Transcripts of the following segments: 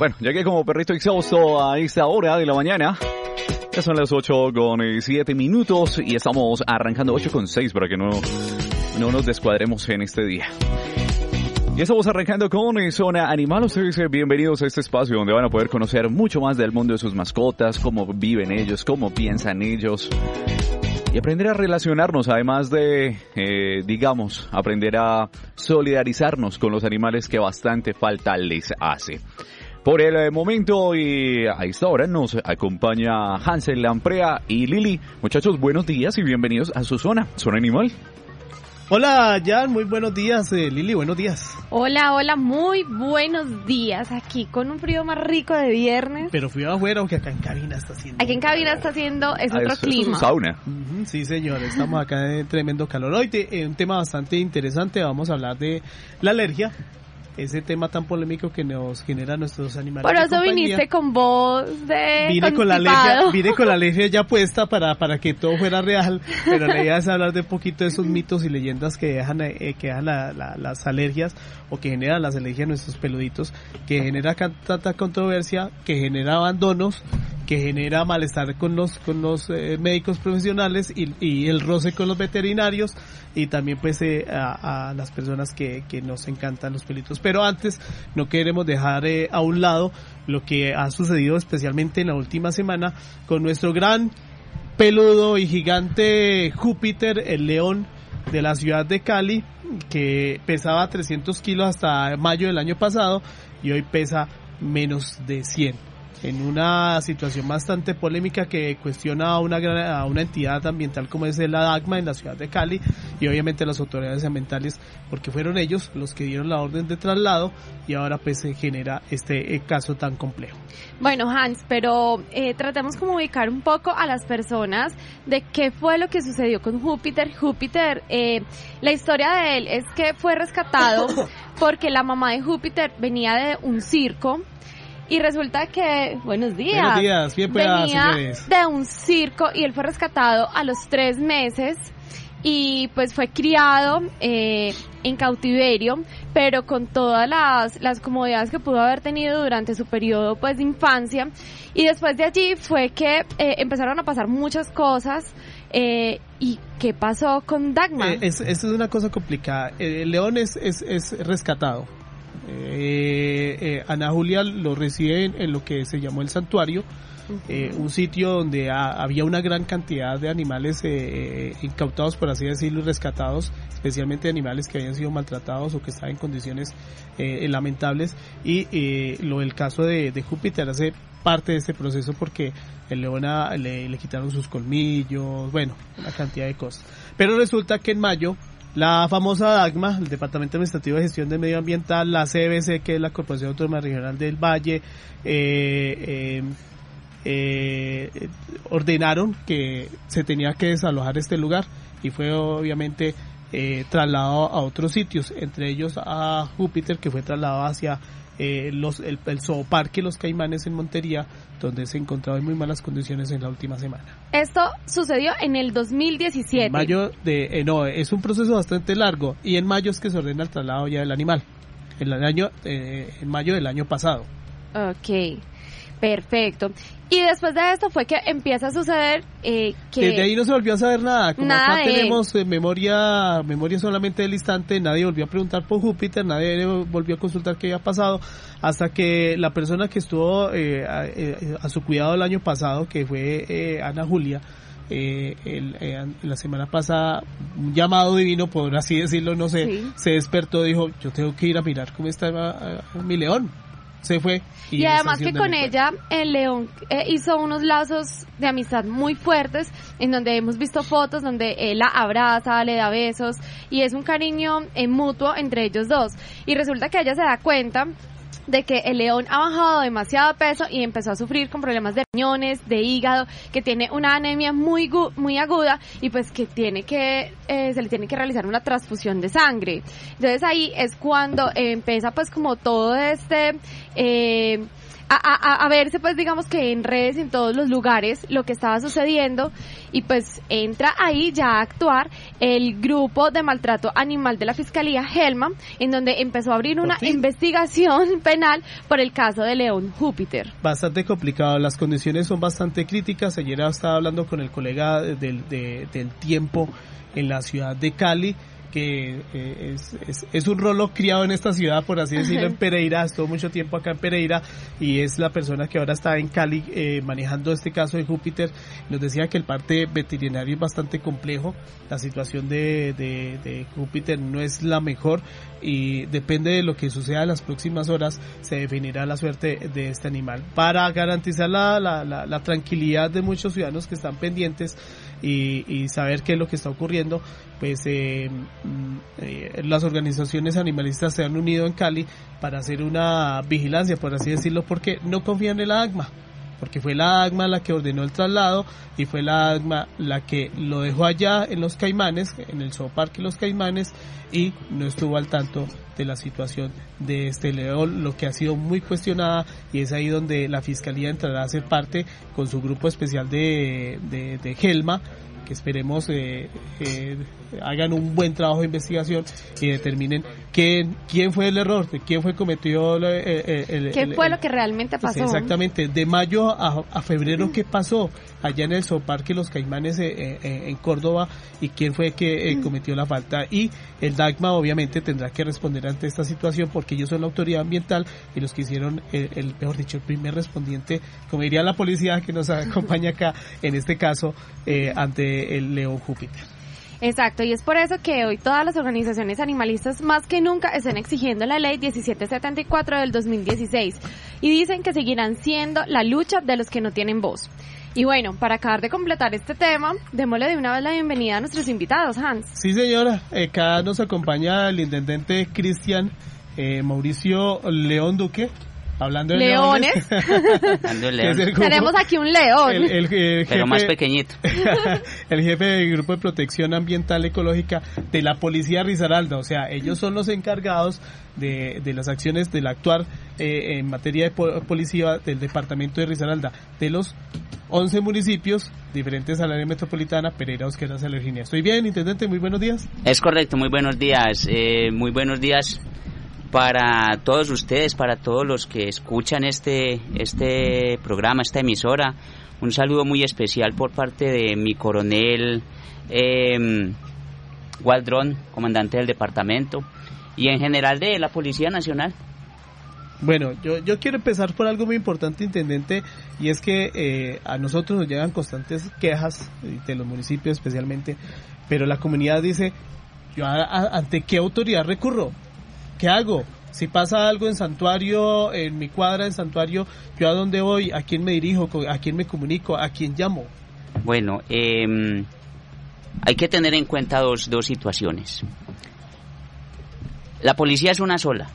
Bueno, llegué como perrito exhausto a esta hora de la mañana. Ya son las 8 con 7 minutos y estamos arrancando 8 con 6 para que no, no nos descuadremos en este día. Y estamos arrancando con Zona Animal. Ustedes bienvenidos a este espacio donde van a poder conocer mucho más del mundo de sus mascotas, cómo viven ellos, cómo piensan ellos. Y aprender a relacionarnos, además de, eh, digamos, aprender a solidarizarnos con los animales que bastante falta les hace. Por el eh, momento y a esta hora nos acompaña Hansel Lamprea y Lili. Muchachos, buenos días y bienvenidos a su zona, Zona Animal. Hola Jan, muy buenos días. Eh, Lili, buenos días. Hola, hola, muy buenos días. Aquí con un frío más rico de viernes. Pero frío afuera, aunque acá en cabina está haciendo. Aquí en cabina está haciendo, es Ah, otro eso- eso clima. Es un sauna. Ujú, sí, señor, estamos acá en tremendo calor. Hoy te- eh, un tema bastante interesante, vamos a hablar de la alergia, ese tema tan polémico que nos genera nuestros animales. Por eso compañía. viniste con voz de Vine con la alergia, vine con la alergia ya puesta para, para que todo fuera real, pero la idea es hablar de un poquito de esos mitos y leyendas que dejan, eh, que dejan la- la- las alergias o que generan las alergias en nuestros peluditos, que genera tanta controversia, que genera abandonos, que genera malestar con los, con los eh, médicos profesionales y, el roce con los veterinarios y también pues eh, a, a las personas que, que nos encantan los pelitos. Pero antes no queremos dejar eh, a un lado lo que ha sucedido especialmente en la última semana con nuestro gran peludo y gigante Júpiter, el león de la ciudad de Cali, que pesaba 300 kilos hasta mayo del año pasado y hoy pesa menos de 100 en una situación bastante polémica que cuestiona a una gran- a una entidad ambiental como es la DAGMA en la ciudad de Cali y obviamente las autoridades ambientales porque fueron ellos los que dieron la orden de traslado y ahora pues se genera este eh, caso tan complejo. Bueno, Hans, pero eh, tratemos como ubicar un poco a las personas de qué fue lo que sucedió con Júpiter. Júpiter, eh, la historia de él es que fue rescatado porque la mamá de Júpiter venía de un circo y resulta que, buenos días, Buenos días, bien pueda, venía señores. de un circo y él fue rescatado a los tres meses y pues fue criado eh, en cautiverio, pero con todas las, las comodidades que pudo haber tenido durante su periodo pues de infancia. Y después de allí fue que eh, empezaron a pasar muchas cosas. eh, ¿Y qué pasó con Dagmar? Eh, es, esto es una cosa complicada. Eh, león es, es, es rescatado. Eh, eh, Ana Julia lo recibe en, en lo que se llamó el santuario, eh, un sitio donde ha- había una gran cantidad de animales incautados, por así decirlo, y rescatados, especialmente animales que habían sido maltratados o que estaban en condiciones lamentables. Y lo del caso de, de Júpiter hace parte de este proceso porque el león ah, le, le quitaron sus colmillos, bueno, una cantidad de cosas. Pero resulta que en mayo la famosa DAGMA, el Departamento Administrativo de Gestión del Medio Ambiental, la CBC, que es la Corporación Autónoma Regional del Valle, eh, eh, eh, ordenaron que se tenía que desalojar este lugar y fue obviamente trasladado a otros sitios, entre ellos a Júpiter, que fue trasladado hacia eh, los, el, el zooparque Los Caimanes en Montería, donde se encontraba en muy malas condiciones en la última semana. Esto sucedió en el 2017. En mayo de, eh, no, es un proceso bastante largo y en mayo es que se ordena el traslado ya del animal. En el año, eh, en mayo del año pasado. Ok, perfecto. Y después de esto fue que empieza a suceder eh, que... Desde ahí no se volvió a saber nada. Como Nada acá de- tenemos eh, memoria, memoria solamente del instante, nadie volvió a preguntar por Júpiter, nadie volvió a consultar qué había pasado, hasta que la persona que estuvo eh, a, eh, a su cuidado el año pasado, que fue eh, Ana Julia, eh, el- eh, la semana pasada, un llamado divino, por así decirlo, no sé, Sí. se despertó, dijo, yo tengo que ir a mirar cómo está mi león. Se fue. Y además que con ella, el León eh, hizo unos lazos de amistad muy fuertes, en donde hemos visto fotos donde él la abraza, le da besos, y es un cariño eh, mutuo entre ellos dos. Y resulta que ella se da cuenta de que el león ha bajado demasiado peso y empezó a sufrir con problemas de riñones, de hígado, que tiene una anemia muy muy aguda y pues que tiene que eh, se le tiene que realizar una transfusión de sangre. Entonces ahí es cuando empieza pues como todo este eh, a, a, verse pues digamos que en redes, en todos los lugares, lo que estaba sucediendo y pues entra ahí ya a actuar el grupo de maltrato animal de la Fiscalía Helma, en donde empezó a abrir una investigación penal por el caso de León Júpiter. Bastante complicado, las condiciones son bastante críticas. Ayer estaba hablando con el colega del, del tiempo en la ciudad de Cali que eh, es, es, un rolo criado en esta ciudad, por así decirlo, en Pereira, estuvo mucho tiempo acá en Pereira y es la persona que ahora está en Cali eh, manejando este caso de Júpiter. Nos decía que el parte veterinario es bastante complejo, la situación de, de, Júpiter no es la mejor y depende de lo que suceda en las próximas horas se definirá la suerte de este animal. Para garantizar la, la, la tranquilidad de muchos ciudadanos que están pendientes, y, saber qué es lo que está ocurriendo, pues eh, mm, eh, las organizaciones animalistas se han unido en Cali para hacer una vigilancia, por así decirlo, porque no confían en la AGMA porque fue la AGMA la que ordenó el traslado y fue la AGMA la que lo dejó allá en los Caimanes, en el zooparque Los Caimanes, y no estuvo al tanto de la situación de este león, lo que ha sido muy cuestionada y es ahí donde la Fiscalía entrará a ser parte con su grupo especial de, de, de Gelma que esperemos eh, eh, hagan un buen trabajo de investigación y determinen quién, quién fue el error, quién fue cometió el, el, ¿Qué fue lo que realmente pasó? exactamente, de mayo a, febrero, ¿qué pasó allá en el Zooparque Los Caimanes eh, en Córdoba y quién fue que cometió la falta? Y el DACMA obviamente tendrá que responder ante esta situación porque ellos son la autoridad ambiental y los que hicieron, el, el mejor dicho, el primer respondiente, como diría la policía que nos acompaña acá en este caso, ante el león Júpiter. Exacto, y es por eso que hoy todas las organizaciones animalistas más que nunca están exigiendo la ley 1774 del 2016 y dicen que seguirán siendo la lucha de los que no tienen voz. Y bueno, para acabar de completar este tema, démosle de una vez la bienvenida a nuestros invitados, Hans. Sí, señora. acá nos acompaña el intendente Cristian eh, Mauricio León Duque. Hablando de leones. Tenemos aquí un león. El, Pero más pequeñito. el jefe del Grupo de Protección Ambiental Ecológica de la Policía Risaralda. O sea, ellos son los encargados de, de las acciones del actuar eh, en materia de policía del departamento de Risaralda. De los 11 municipios diferentes al área metropolitana, Pereira, Osquera, Salerginia. ¿Estoy bien, intendente? Muy buenos días. Es correcto, muy buenos días. Eh, muy buenos días para todos ustedes, para todos los que escuchan este, este programa, esta emisora. Un saludo muy especial por parte de mi coronel eh, Waldron, comandante del departamento, y en general de la Policía Nacional. Bueno, yo, yo quiero empezar por algo muy importante, intendente, y es que eh, a nosotros nos llegan constantes quejas de los municipios especialmente, pero la comunidad dice, yo ante qué autoridad recurro, ¿qué hago? Si pasa algo en santuario, en mi cuadra en santuario, ¿yo a dónde voy? ¿A quién me dirijo? ¿A quién me comunico? ¿A quién llamo? Bueno, em, hay que tener en cuenta dos, dos situaciones. La policía es una sola,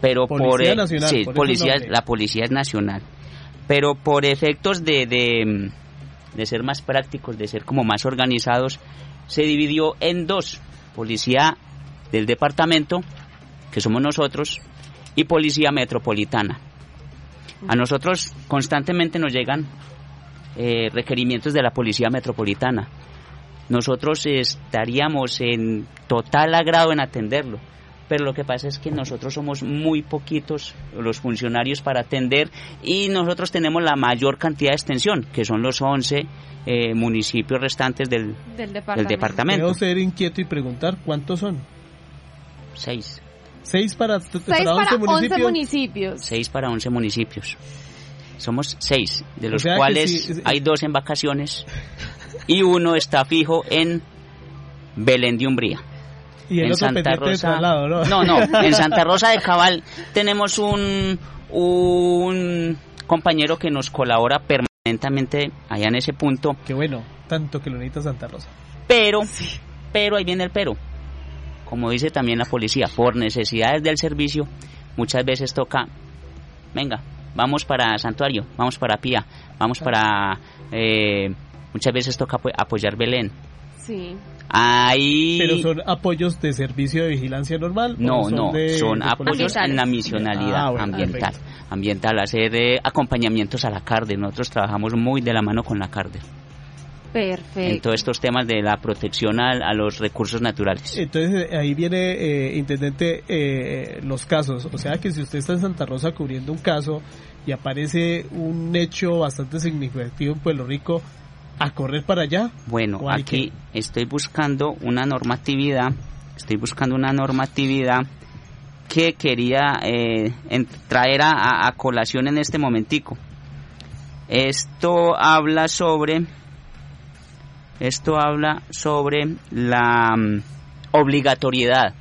pero por, e- nacional, sí, policía, la policía es nacional, pero por efectos de, de, de ser más prácticos, de ser como más organizados, se dividió en dos, policía del departamento que somos nosotros, y Policía Metropolitana. A nosotros constantemente nos llegan eh, requerimientos de la Policía Metropolitana. Nosotros estaríamos en total agrado en atenderlo, pero lo que pasa es que nosotros somos muy poquitos los funcionarios para atender y nosotros tenemos la mayor cantidad de extensión, que son los 11 eh, municipios restantes del, del departamento. Del departamento. ser inquieto y preguntar cuántos son. Seis. Seis para, seis para, municipios. Seis para once municipios. Somos seis, de los cuales hay dos en vacaciones y uno está fijo en Belén de Umbría. Y el en Santa Rosa. ¿no? no, no, en Santa Rosa de Cabal tenemos un, un compañero que nos colabora permanentemente allá en ese punto. Qué bueno, tanto que lo necesita Santa Rosa. Pero, pero ahí viene el pero como dice también la policía, por necesidades del servicio, muchas veces toca, venga, vamos para Santuario, vamos para Pía, vamos para, eh, muchas veces toca apoyar Belén. Sí. Ahí... Pero son apoyos de servicio de vigilancia normal. No, no, son apoyos en la misionalidad ah, ambiental. Ambiental, hacer eh, acompañamientos a la CARDE. Nosotros trabajamos muy de la mano con la CARDE. Perfecto. En todos estos temas de la protección a, los recursos naturales. Entonces eh, ahí viene, eh, intendente, eh, los casos. O sea que si usted está en Santa Rosa cubriendo un caso y aparece un hecho bastante significativo en Pueblo Rico, ¿a correr para allá? Bueno, aquí estoy buscando una normatividad, estoy buscando una normatividad que quería traer a colación en este momentico. Esto habla sobre esto habla sobre la mm, obligatoriedad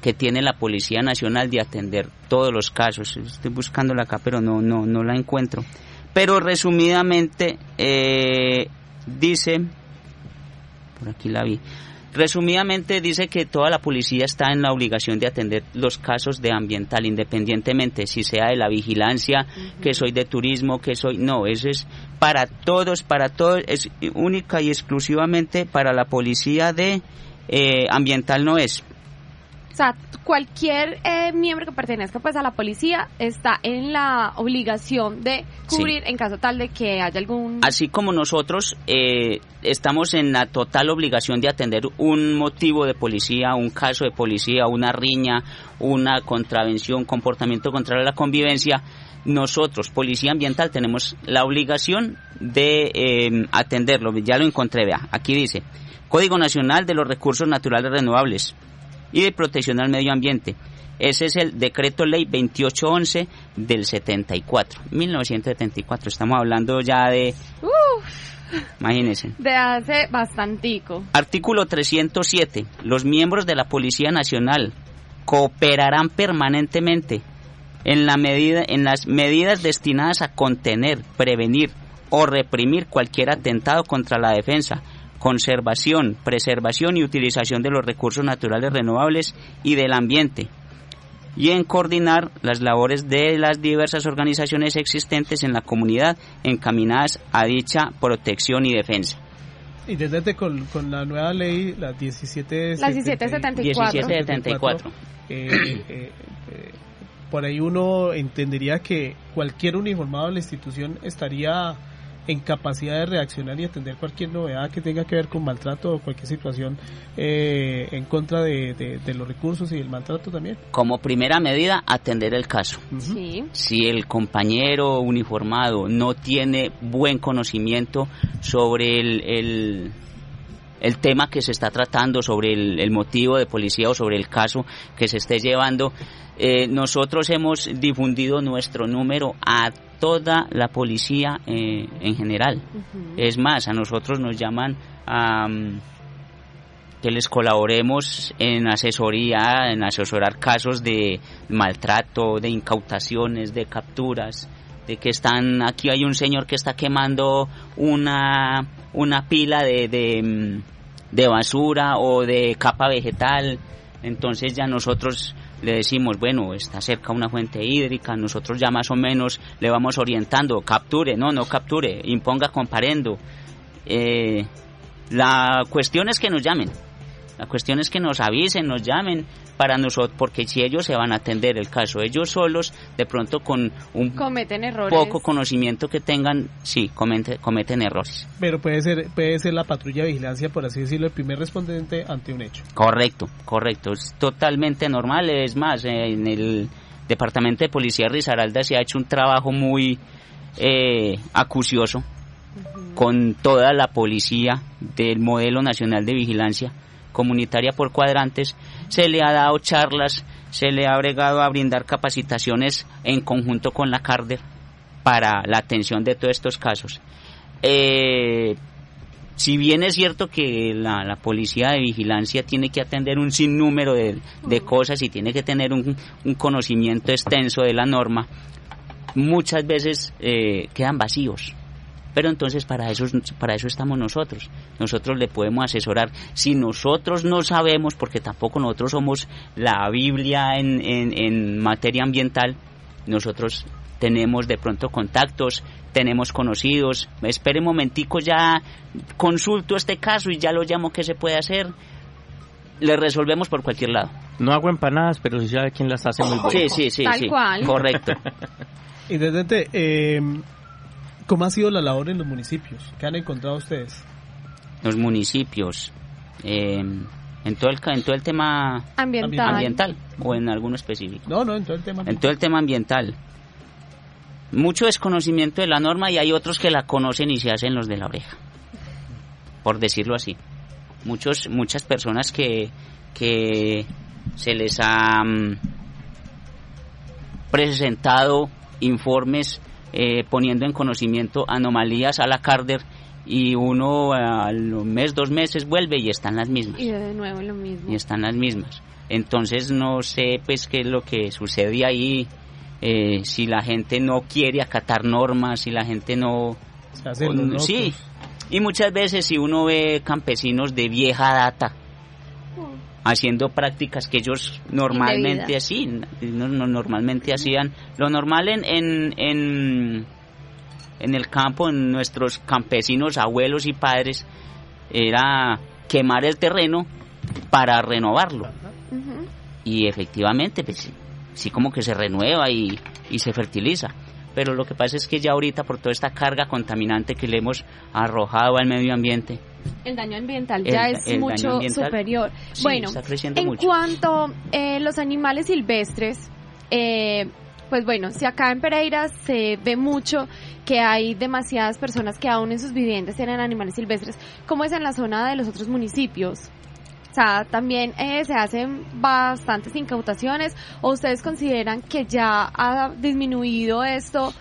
que tiene la Policía Nacional de atender todos los casos. Estoy buscándola acá, pero no, no, no la encuentro. Pero resumidamente eh, dice, por aquí la vi, Resumidamente dice que toda la policía está en la obligación de atender los casos de ambiental, independientemente si sea de la vigilancia, que soy de turismo, que soy... No, eso es para todos, para todos, es única y exclusivamente para la policía de eh, ambiental no es. O sea, cualquier eh, miembro que pertenezca pues a la policía está en la obligación de cubrir en caso tal de que haya algún... Así como nosotros eh, estamos en la total obligación de atender un motivo de policía, un caso de policía, una riña, una contravención, comportamiento contra la convivencia, nosotros, Policía Ambiental, tenemos la obligación de eh, atenderlo. Ya lo encontré, vea, aquí dice, Código Nacional de los Recursos Naturales Renovables y de protección al medio ambiente. Ese es el decreto ley 2811 del 74, 1974. Estamos hablando ya de... Imagínense. De hace bastantico. Artículo 307. Los miembros de la Policía Nacional cooperarán permanentemente en, la medida, en las medidas destinadas a contener, prevenir o reprimir cualquier atentado contra la defensa, conservación, preservación y utilización de los recursos naturales renovables y del ambiente, y en coordinar las labores de las diversas organizaciones existentes en la comunidad encaminadas a dicha protección y defensa. Y desde con, con la nueva ley, la 17, la 1774, 1774. Eh, eh, eh, por ahí uno entendería que cualquier uniformado de la institución estaría en capacidad de reaccionar y atender cualquier novedad que tenga que ver con maltrato o cualquier situación eh, en contra de, los recursos y el maltrato también. Como primera medida, atender el caso. Si el compañero uniformado no tiene buen conocimiento sobre el, el tema que se está tratando, sobre el, motivo de policía o sobre el caso que se esté llevando. Eh, nosotros hemos difundido nuestro número a toda la policía eh, en general. Es más, a nosotros nos llaman a que les colaboremos en asesoría, en asesorar casos de maltrato, de incautaciones, de capturas, de que están, aquí hay un señor que está quemando una, una pila de, de, de basura o de capa vegetal, entonces ya nosotros le decimos, bueno, está cerca una fuente hídrica, nosotros ya más o menos le vamos orientando, capture, no, no capture, imponga comparendo. Eh, la cuestión es que nos llamen, la cuestión es que nos avisen, nos llamen para nosotros, porque si ellos se van a atender el caso, ellos solos, de pronto con un cometen errores. poco conocimiento que tengan, sí, cometen, cometen errores. Pero puede ser, puede ser la patrulla de vigilancia, por así decirlo, el primer respondente ante un hecho. Correcto, correcto, es totalmente normal, es más, en el Departamento de Policía Risaralda se ha hecho un trabajo muy eh, acucioso con toda la policía del modelo nacional de vigilancia comunitaria por cuadrantes, se le ha dado charlas, se le ha bregado a brindar capacitaciones en conjunto con la CARDER para la atención de todos estos casos. Eh, si bien es cierto que la, policía de vigilancia tiene que atender un sinnúmero de, cosas y tiene que tener un, conocimiento extenso de la norma, muchas veces eh, quedan vacíos pero entonces para eso, para eso estamos nosotros. Nosotros le podemos asesorar. Si nosotros no sabemos, porque tampoco nosotros somos la Biblia en, en, materia ambiental, nosotros tenemos de pronto contactos, tenemos conocidos, espere un momentico, ya consulto este caso y ya lo llamo, ¿qué se puede hacer? Le resolvemos por cualquier lado. No hago empanadas, pero si sabe quién las hace muy buenas. Sí, sí, sí, Tal sí. cual. Correcto. Intendente, eh, ¿cómo ha sido la labor en los municipios? ¿Qué han encontrado ustedes? Los municipios, eh, en, todo el, en todo el tema Ambiental. ambiental o en alguno específico. No, no, en todo el tema. En todo el tema ambiental. Mucho desconocimiento de la norma y hay otros que la conocen y se hacen los de la oreja. Por decirlo así. Muchos, muchas personas que, que se les ha presentado informes eh, poniendo en conocimiento anomalías a la Carder y uno al mes, dos meses vuelve y están las mismas. Y de nuevo lo mismo. Y están las mismas. Entonces no sé pues qué es lo que sucede ahí, eh, si la gente no quiere acatar normas, si la gente no... Se sí, y muchas veces si uno ve campesinos de vieja data haciendo prácticas que ellos normalmente así, no, no, normalmente hacían, lo normal en, en, en, en el campo, en nuestros campesinos, abuelos y padres, era quemar el terreno para renovarlo. Y efectivamente, pues sí como que se renueva y, y se fertiliza. Pero lo que pasa es que ya ahorita por toda esta carga contaminante que le hemos arrojado al medio ambiente, El daño ambiental ya es el mucho superior. sí, bueno, en mucho. cuanto eh, los animales silvestres, eh, pues bueno, si acá en Pereira se ve mucho que hay demasiadas personas que aún en sus viviendas tienen animales silvestres, ¿cómo es en la zona de los otros municipios? O sea, también eh, se hacen bastantes incautaciones o ustedes consideran que ya ha disminuido esto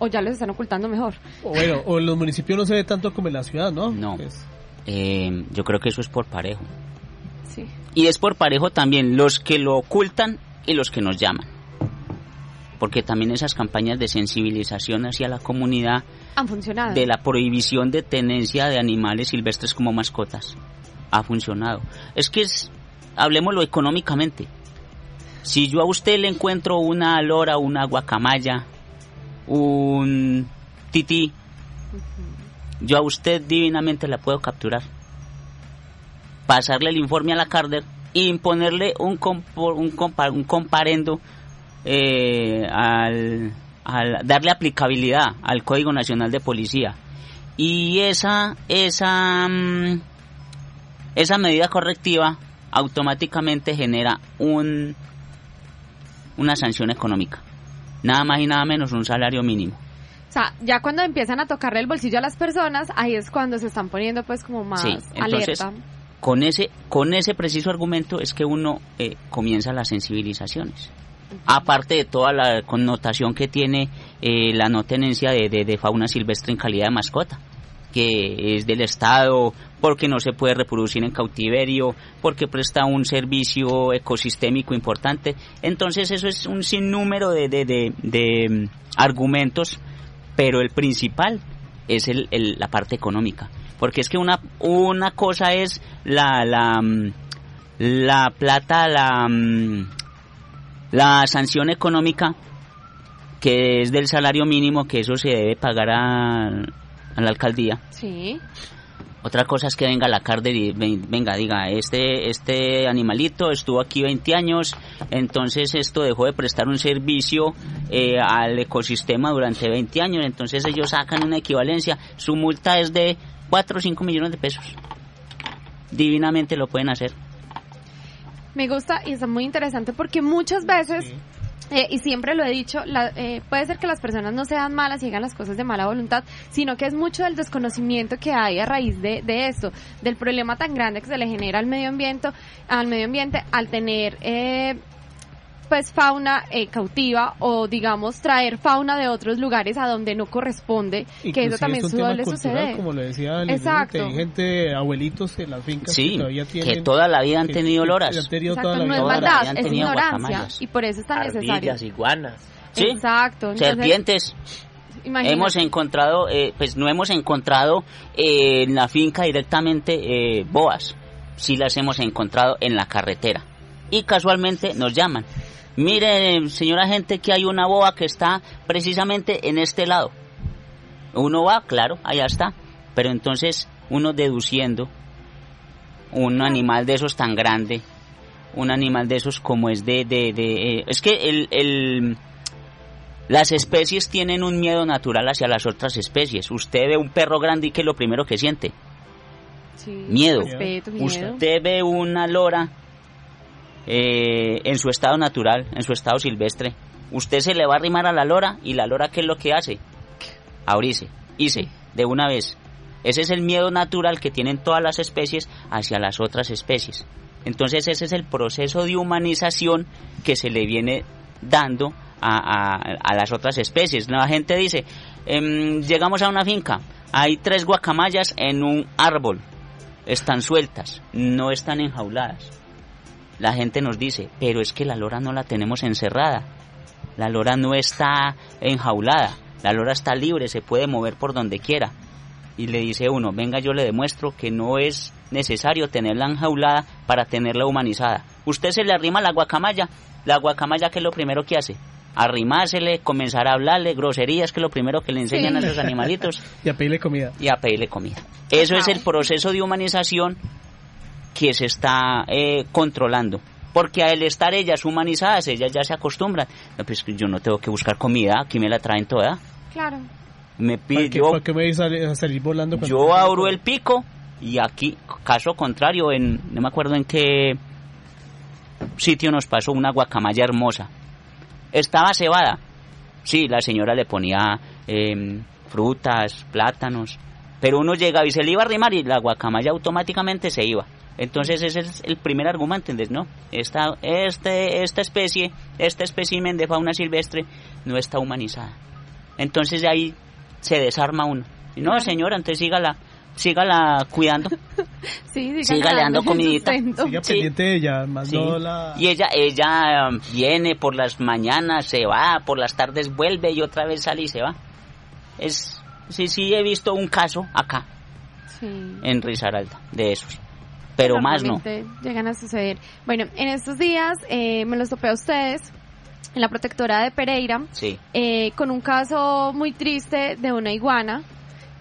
o ya los están ocultando mejor. O bueno, o en los municipios no se ve tanto como en la ciudad, ¿no? No. Pues, eh, yo creo que eso es por parejo. Sí. Y es por parejo también los que lo ocultan y los que nos llaman. Porque también esas campañas de sensibilización hacia la comunidad Han funcionado. de la prohibición de tenencia de animales silvestres como mascotas ha funcionado. Es que es, hablemoslo económicamente. Si yo a usted le encuentro una lora, una guacamaya, un tití, yo a usted divinamente la puedo capturar. Pasarle el informe a la Carder y imponerle un, compo- un, compa- un comparendo eh, al, al darle aplicabilidad al Código Nacional de Policía. Y esa, esa, mm, esa medida correctiva automáticamente genera un, una sanción económica. Nada más y nada menos un salario mínimo. O sea, ya cuando empiezan a tocarle el bolsillo a las personas, ahí es cuando se están poniendo pues como más Sí, entonces, alerta. Con ese, con ese preciso argumento es que uno eh, comienza las sensibilizaciones. Aparte de toda la connotación que tiene eh, la no tenencia de, de- de fauna silvestre en calidad de mascota, que es del Estado, porque no se puede reproducir en cautiverio, porque presta un servicio ecosistémico importante. Entonces eso es un sinnúmero de, de, de- de, mm, argumentos, pero el principal es el- el- la parte económica. Porque es que una, una cosa es la, la, mm, la plata, la, mm, la sanción económica, que es del salario mínimo, que eso se debe pagar a, a la alcaldía. Sí. Otra cosa es que venga la Carder y ven- venga, diga, este, este animalito estuvo aquí 20 años, entonces esto dejó de prestar un servicio eh, al ecosistema durante 20 años, entonces ellos sacan una equivalencia, su multa es de 4 o 5 millones de pesos. Divinamente lo pueden hacer. Me gusta y está muy interesante porque muchas veces, eh, y siempre lo he dicho, la- eh, puede ser que las personas no sean malas y hagan las cosas de mala voluntad, sino que es mucho del desconocimiento que hay a raíz de, de esto, del problema tan grande que se le genera al medio ambiente, al medio ambiente al tener eh, pues fauna eh, cautiva o digamos traer fauna de otros lugares a donde no corresponde, que eso también es un tema suele cultural, suceder. Como lo decía el Exacto. hay gente, abuelitos en las fincas que Sí, todavía que tienen... toda la vida han que- tenido que- loras. que han tenido Exacto, toda la no vida es Toda la maldad, vida han es ignorancia y por eso es tan necesario. Iguanas. ¿Sí? Exacto. entonces, Serpientes. imagínate. Hemos encontrado, eh, pues no hemos encontrado eh, en la finca directamente eh, boas, sí las hemos encontrado en la carretera y casualmente nos llaman. Mire, señora gente, que hay una boa que está precisamente en este lado. Uno va, claro, allá está. Pero entonces uno deduciendo un animal de esos tan grande, un animal de esos como es de... de, de eh, es que el, el, las especies tienen un miedo natural hacia las otras especies. Usted ve un perro grande y ¿qué es lo primero que siente? miedo. Usted ve una lora eh, en su estado natural, en su estado silvestre. Usted se le va a arrimar a la lora y la lora ¿qué es lo que hace? Abrirse, hice, de una vez. Ese es el miedo natural que tienen todas las especies hacia las otras especies. Entonces ese es el proceso de humanización que se le viene dando a, las otras especies. La gente dice, em, llegamos a una finca, hay tres guacamayas en un árbol, están sueltas, no están enjauladas. La gente nos dice, pero es que la lora no la tenemos encerrada, la lora no está enjaulada, la lora está libre, se puede mover por donde quiera. Y le dice uno, venga yo le demuestro que no es necesario tenerla enjaulada para tenerla humanizada. Usted se le arrima la guacamaya, la guacamaya que es lo primero que hace, arrimársele, comenzar a hablarle groserías, que es lo primero que le enseñan a esos animalitos. y a pedirle comida. Y a pedirle comida. Eso es el proceso de humanización que se está eh, controlando. Porque al estar ellas humanizadas, ellas ya se acostumbran. No, pues yo no tengo que buscar comida, aquí me la traen toda. Claro. Me pide, ¿Por qué, me a salir volando? Yo abro el pico y aquí, caso contrario, en no me acuerdo en qué sitio nos pasó una guacamaya hermosa estaba cebada. Sí, la señora le ponía em, frutas, plátanos, pero uno llegaba y se le iba a arrimar y la guacamaya automáticamente se iba. Entonces ese es el primer argumento, ¿entendés? No, esta, este, esta especie, este espécimen de fauna silvestre no está humanizada. Entonces de ahí se desarma uno. Y no, señora, entonces sígala sígala cuidando. sí, sígale dando comidita. Siga pendiente de ella, más la... Y ella, ella um, viene por las mañanas, se va, por las tardes vuelve y otra vez sale y se va. Es, sí, sí he visto un caso acá, en Risaralda, de esos. Pero más no. Llegan a suceder. Bueno, en estos días eh, me los topé a ustedes en la protectora de Pereira, sí. eh, con un caso muy triste de una iguana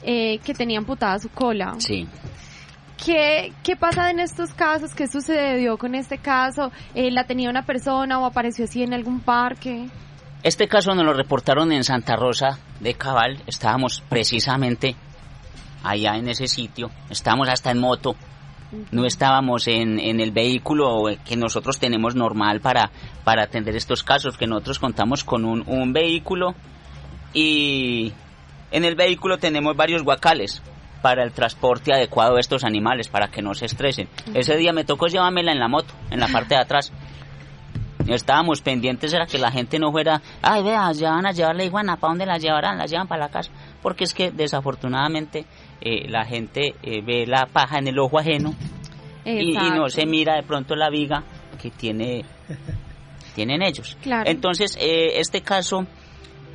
eh, que tenía amputada su cola. Sí. ¿Qué, ¿Qué pasa en estos casos? ¿Qué sucedió con este caso? Eh, ¿La tenía una persona o apareció así en algún parque? Este caso nos lo reportaron en Santa Rosa de Cabal. Estábamos precisamente allá en ese sitio. Estábamos hasta en moto. No estábamos en, en, el vehículo que nosotros tenemos normal para, para atender estos casos, que nosotros contamos con un, un vehículo y en el vehículo tenemos varios guacales para el transporte adecuado de estos animales, para que no se estresen. Ese día me tocó llevármela en la moto, en la parte de atrás. Estábamos pendientes era que la gente no fuera, ay, vea, ya van a llevar la iguana, ¿para dónde la llevarán? La llevan para la casa. Porque es que desafortunadamente eh, la gente eh, ve la paja en el ojo ajeno y, no se mira de pronto la viga que tiene tienen ellos. Entonces, eh, este caso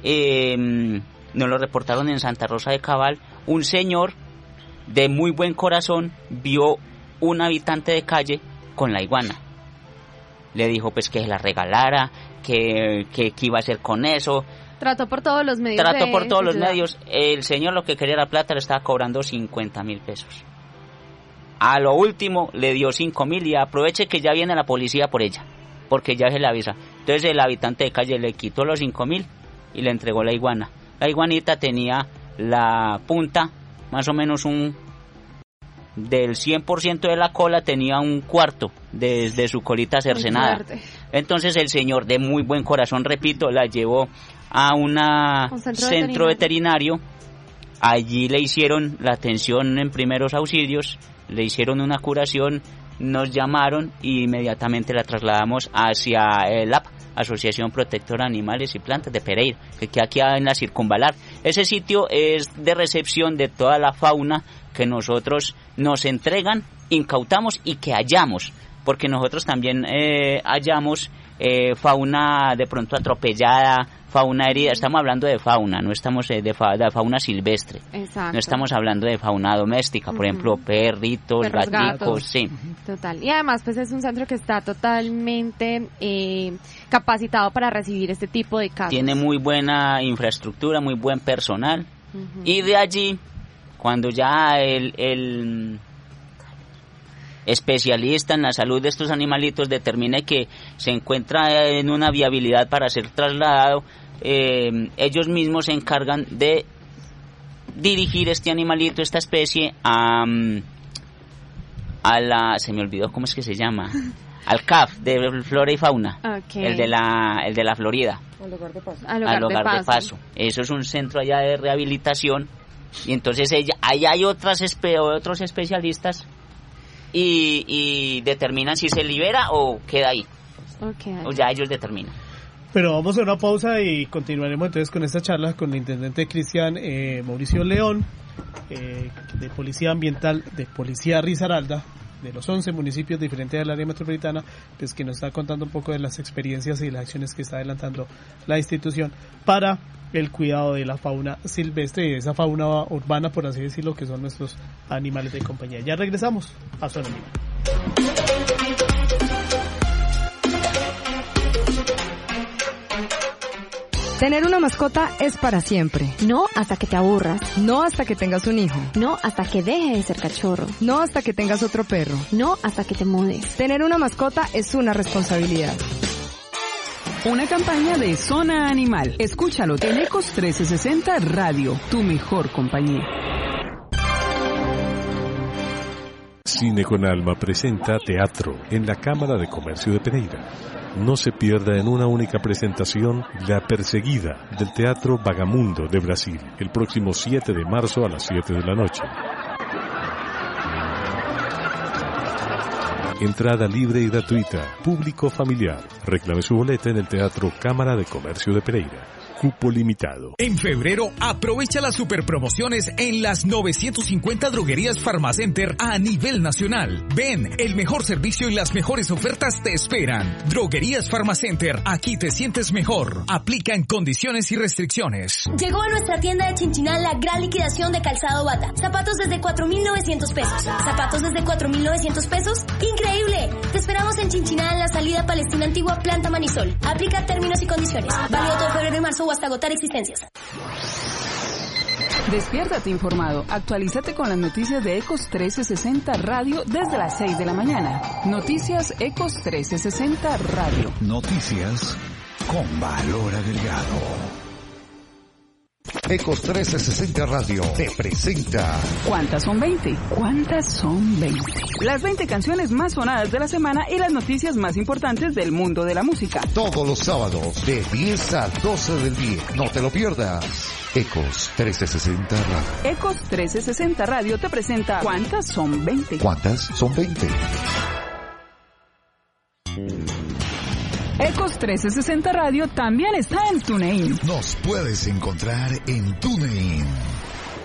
eh, nos lo reportaron en Santa Rosa de Cabal, un señor de muy buen corazón vio un habitante de calle con la iguana. Le dijo pues que se la regalara, que, que, iba a hacer con eso. Trató por todos los medios. Trató por todos los medios. El señor lo que quería era plata, le estaba cobrando 50 mil pesos. A lo último le dio 5 mil y aproveche que ya viene la policía por ella, porque ya se le avisa. Entonces el habitante de calle le quitó los 5 mil y le entregó la iguana. La iguanita tenía la punta, más o menos un del 100% de la cola tenía un cuarto desde su colita cercenada. Entonces el señor de muy buen corazón, repito, la llevó a un centro, veterinario. Allí le hicieron la atención en primeros auxilios, le hicieron una curación, nos llamaron e inmediatamente la trasladamos hacia el AP Asociación Protectora de Animales y Plantas de Pereira, que queda aquí en la circunvalar. Ese sitio es de recepción de toda la fauna que nosotros nos entregan, incautamos y que hallamos, porque nosotros también eh, hallamos eh, fauna de pronto atropellada, fauna herida, estamos hablando de fauna, no estamos de, de, fauna silvestre, no estamos hablando de fauna doméstica, por ejemplo, perritos, gaticos, sí. Total, y además pues es un centro que está totalmente eh, capacitado para recibir este tipo de casos. Tiene muy buena infraestructura, muy buen personal, y de allí, cuando ya el, el especialista en la salud de estos animalitos determine que se encuentra en una viabilidad para ser trasladado, eh, ellos mismos se encargan de dirigir este animalito, esta especie, a, a la... se me olvidó cómo es que se llama. Al CAF de Flora y Fauna, el, de la, el de la Florida. Al lugar de paso. Al lugar, de, paso. Eso es un centro allá de rehabilitación. Y entonces ella, ahí hay otras otros especialistas y, y determinan si se libera o queda ahí. O ya ellos determinan. Pero vamos a una pausa y continuaremos entonces con esta charla con el intendente Cristian eh, Mauricio León, eh, de Policía Ambiental, de Policía Risaralda, de los 11 municipios diferentes del área metropolitana, pues que nos está contando un poco de las experiencias y las acciones que está adelantando la institución para el cuidado de la fauna silvestre y de esa fauna urbana, por así decirlo, que son nuestros animales de compañía. Ya regresamos a Zona Tener una mascota es para siempre. No hasta que te aburras. No hasta que tengas un hijo. No hasta que deje de ser cachorro. No hasta que tengas otro perro. No hasta que te mudes. Tener una mascota es una responsabilidad. Una campaña de Zona Animal. Escúchalo en Ecos 1360 Radio, tu mejor compañía. Cine con Alma presenta Teatro en la Cámara de Comercio de Pereira no se pierda en una única presentación La Perseguida del Teatro Vagamundo de Brasil, el próximo 7 de marzo a las 7 de la noche. Entrada libre y gratuita, público familiar. Reclame su boleta en el Teatro Cámara de Comercio de Pereira cupo limitado. En febrero, aprovecha las super promociones en las 950 droguerías Pharmacenter a nivel nacional. Ven, el mejor servicio y las mejores ofertas te esperan. Droguerías Pharmacenter, aquí te sientes mejor. Aplica en condiciones y restricciones. Llegó a nuestra tienda de Chinchinal la gran liquidación de calzado bata. Zapatos desde 4.900 pesos. Zapatos desde 4.900 pesos. ¡Increíble! Te esperamos en Chinchinal salida Palestina Antigua Planta Manisol. Aplica términos y condiciones. Válido todo febrero y marzo hasta agotar existencias. Despiértate informado. Actualízate con las noticias de Ecos 1360 Radio desde las 6 de la mañana. Noticias Ecos 1360 Radio. Noticias con valor agregado. Ecos 1360 Radio te presenta. ¿Cuántas son 20? ¿Cuántas son 20? Las 20 canciones más sonadas de la semana y las noticias más importantes del mundo de la música. Todos los sábados de 10 a 12 del día. No te lo pierdas. Ecos 1360 Radio. Ecos 1360 Radio te presenta ¿Cuántas son 20? ¿Cuántas son 20? Ecos 1360 Radio también está en TuneIn. Nos puedes encontrar en TuneIn.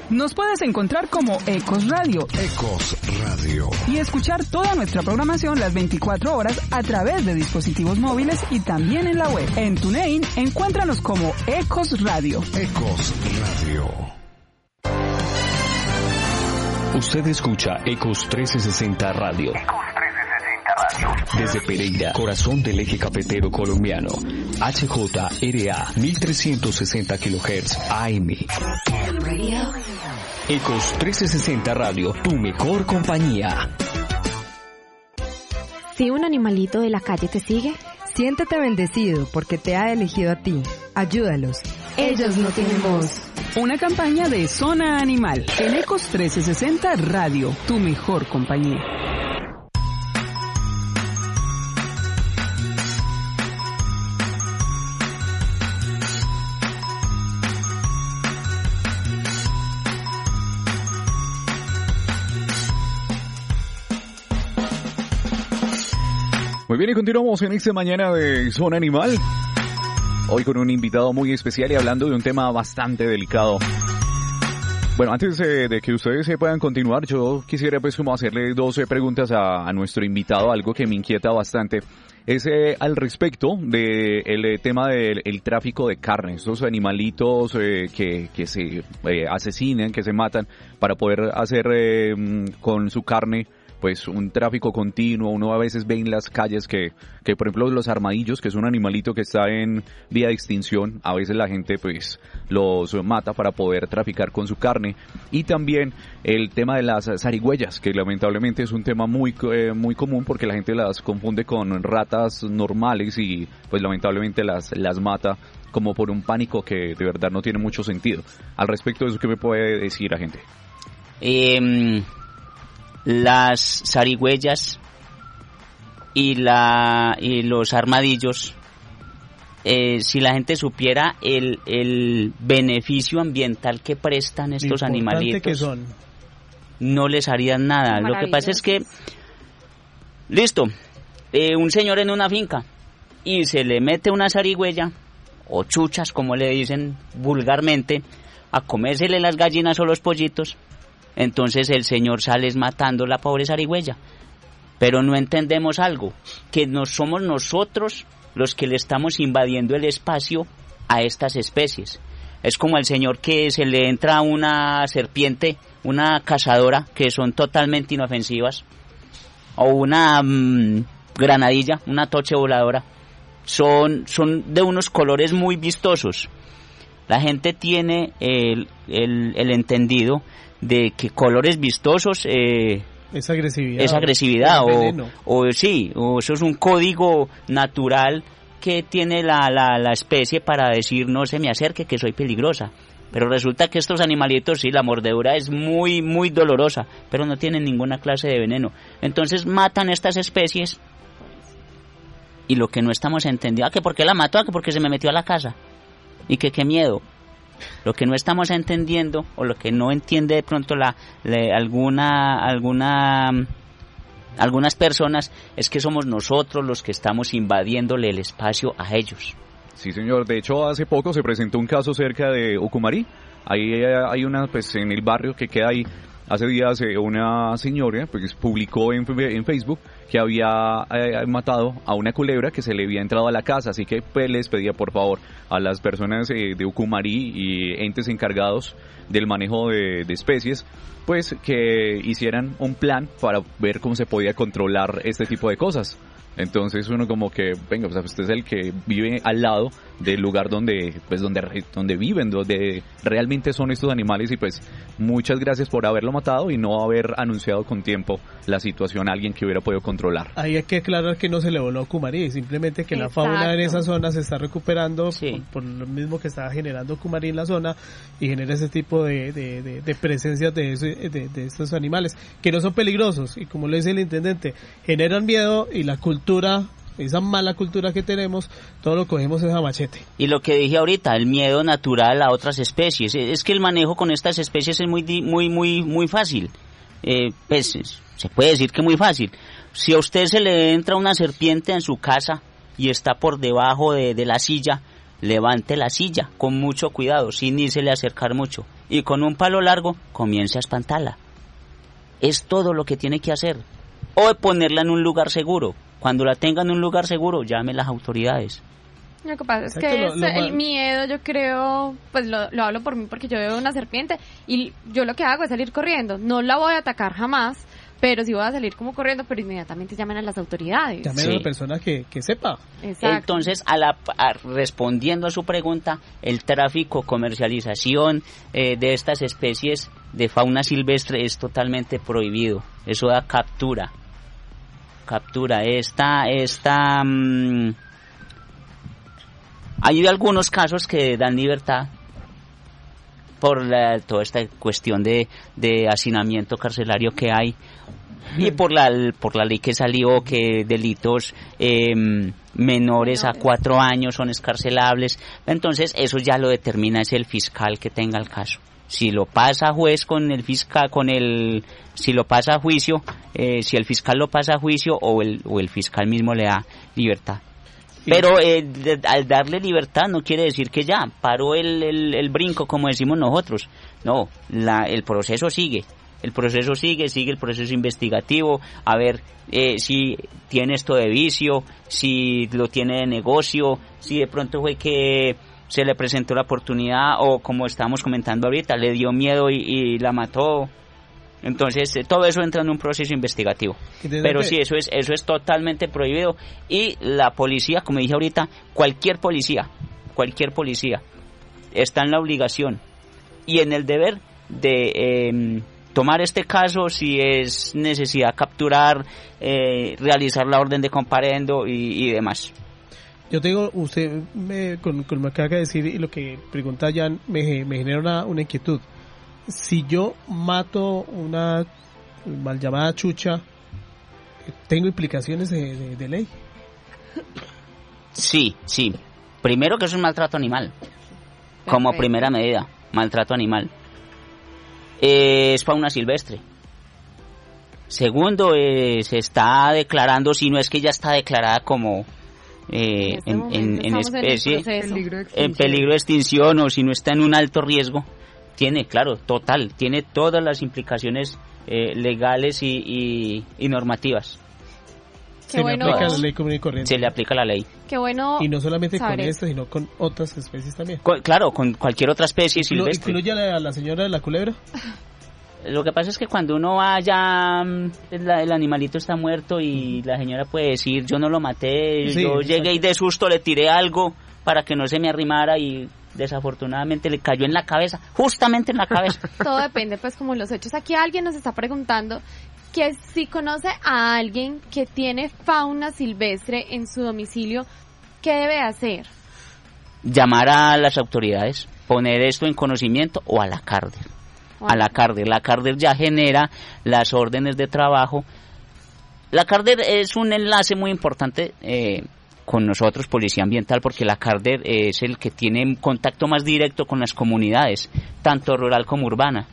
Nos puedes encontrar como Ecos Radio. Ecos Radio. Y escuchar toda nuestra programación las 24 horas a través de dispositivos móviles y también en la web. En TuneIn, encuéntranos como Ecos Radio. Ecos Radio. Usted escucha Ecos 1360 Radio. Desde Pereira, corazón del eje cafetero colombiano. HJRA 1360 kHz AM. Ecos 1360 Radio, tu mejor compañía. Si un animalito de la calle te sigue, siéntete bendecido porque te ha elegido a ti. Ayúdalos. Ellos no tienen voz. Una campaña de Zona Animal en Ecos 1360 Radio, tu mejor compañía. Muy bien, y continuamos en esta mañana de Zona Animal. Hoy con un invitado muy especial y hablando de un tema bastante delicado. Bueno, antes de, que ustedes se puedan continuar, yo quisiera pues como hacerle 12 preguntas a, nuestro invitado, algo que me inquieta bastante. Es eh, al respecto del de eh, tema del tráfico de carne, estos animalitos eh, que, que se asesinan, que se matan para poder hacer con su carne pues un tráfico continuo, uno a veces ve en las calles que, que por ejemplo los armadillos, que es un animalito que está en vía de extinción, a veces la gente pues los mata para poder traficar con su carne y también el tema de las zarigüeyas, que lamentablemente es un tema muy eh, muy común porque la gente las confunde con ratas normales y pues lamentablemente las las mata como por un pánico que de verdad no tiene mucho sentido. Al respecto de eso, ¿qué me puede decir la gente? Eh, las zarigüeyas y, la, y los armadillos, eh, si la gente supiera el, el, beneficio ambiental que prestan estos animalitos, no les harían nada. Lo que pasa es que, listo, eh, un señor en una finca y se le mete una zarigüeya, o chuchas como le dicen vulgarmente, a comérsele las gallinas o los pollitos, entonces el Señor sale matando la pobre zarigüeya. Pero no entendemos algo, que no somos nosotros los que le estamos invadiendo el espacio a estas especies. Es como el Señor que se le entra una serpiente, una cazadora, que son totalmente inofensivas, o una mm, granadilla, una toche voladora. Son, son de unos colores muy vistosos. La gente tiene el, el entendido de que colores vistosos eh, es agresividad, es agresividad o, o, sí, o eso es un código natural que tiene la, la, la especie para decir no se me acerque que soy peligrosa. Pero resulta que estos animalitos, sí, la mordedura es muy, muy dolorosa, pero no tienen ninguna clase de veneno. Entonces matan estas especies y lo que no estamos entendiendo, ah, que por qué la mató, ah, que porque se me metió a la casa. Y que qué miedo. Lo que no estamos entendiendo o lo que no entiende de pronto la, alguna alguna algunas personas es que somos nosotros los que estamos invadiéndole el espacio a ellos. Sí, señor. De hecho, hace poco se presentó un caso cerca de Ucumarí. Ahí hay una, pues, en el barrio que queda ahí Hace días eh, una señora pues, publicó en, en Facebook que había eh, matado a una culebra que se le había entrado a la casa, así que pues, les pedía por favor a las personas eh, de Ucumarí y entes encargados del manejo de, de especies, pues que hicieran un plan para ver cómo se podía controlar este tipo de cosas. Entonces uno como que, venga, pues usted es el que vive al lado del lugar donde, pues donde, donde viven, donde realmente son estos animales. Y pues muchas gracias por haberlo matado y no haber anunciado con tiempo la situación a alguien que hubiera podido controlar. Ahí hay que aclarar que no se le voló a Kumarí, simplemente que la fauna en esa zona se está recuperando por, lo mismo que está generando Kumarí en la zona y genera ese tipo de, de, de, presencias de, de, de estos animales que no son peligrosos. Y como le dice el intendente, generan miedo y la cultura esa mala cultura que tenemos, todo lo cogemos es a machete. Y lo que dije ahorita, el miedo natural a otras especies. Es que el manejo con estas especies es muy, muy, muy, muy fácil. Eh, pues se puede decir que muy fácil. Si a usted se le entra una serpiente en su casa y está por debajo de, de la silla, levante la silla con mucho cuidado, sin irse le acercar mucho. Y con un palo largo comience a espantarla. Es todo lo que tiene que hacer. O ponerla en un lugar seguro cuando la tengan en un lugar seguro, llame las autoridades. Lo que pasa es que el miedo, yo creo, pues lo, hablo por mí porque yo veo una serpiente y yo lo que hago es salir corriendo. No la voy a atacar jamás, pero sí voy a salir como corriendo, pero inmediatamente llamen a las autoridades. Llamen a una persona que, sepa. Entonces, a la, respondiendo a su pregunta, el tráfico, comercialización eh, de estas especies de fauna silvestre es totalmente prohibido. Eso da captura captura. Esta, esta, mm, hay algunos casos que dan libertad por toda esta cuestión de, de hacinamiento carcelario que hay y por la por la ley que salió que delitos em, menores a cuatro años son escarcelables entonces eso ya lo determina es el fiscal que tenga el caso si lo pasa juez con el fiscal, con el, si lo pasa a juicio, eh, si el fiscal lo pasa a juicio o el, o el fiscal mismo le da libertad. Pero eh, al darle libertad no quiere decir que ya paró el, el, brinco, como decimos nosotros. No, la, el proceso sigue. El proceso sigue, sigue el proceso investigativo, a ver eh, si tiene esto de vicio, si lo tiene de negocio, si de pronto fue que se le presentó la oportunidad o como estamos comentando ahorita, le dio miedo y la mató entonces, eh, todo eso entra en un proceso investigativo. Pero sí, eso es, eso es totalmente prohibido. Y la policía, como dije ahorita, cualquier policía, cualquier policía, está en la obligación y en el deber de em, tomar este caso si es necesidad capturar, eh, realizar la orden de comparendo y, demás. Yo tengo, usted me, con, lo que acaba de decir y lo que pregunta Jan, me, me genera una inquietud si yo mato una mal llamada chucha, ¿tengo implicaciones de, ley? Sí, sí. Primero que es un maltrato animal, como primera medida, maltrato animal. es fauna silvestre. Segundo, se está declarando, si no es que ya está declarada como eh, en, especie, en peligro de extinción o si no está en un alto riesgo, tiene, claro, total, tiene todas las implicaciones eh, legales y, normativas. se le aplica la ley común y corriente. Se le aplica la ley. Qué bueno. Y no solamente con esta, sino con otras especies también. claro, con cualquier otra especie silvestre. ¿Incluye a la, señora de la culebra? Lo que pasa es que cuando uno vaya, mm, el, animalito está muerto y la señora puede decir, yo no lo maté, yo llegué y de susto le tiré algo para que no se me arrimara y desafortunadamente le cayó en la cabeza, justamente en la cabeza. Todo depende, pues, como los hechos. Aquí alguien nos está preguntando que si conoce a alguien que tiene fauna silvestre en su domicilio, ¿qué debe hacer? Llamar a las autoridades, poner esto en conocimiento o a la cárcel. A la cárcel. La cárcel ya genera las órdenes de trabajo. La cárcel es un enlace muy importante eh, con nosotros, Policía Ambiental, porque la CARDER es el que tiene contacto más directo con las comunidades, tanto rural como urbana.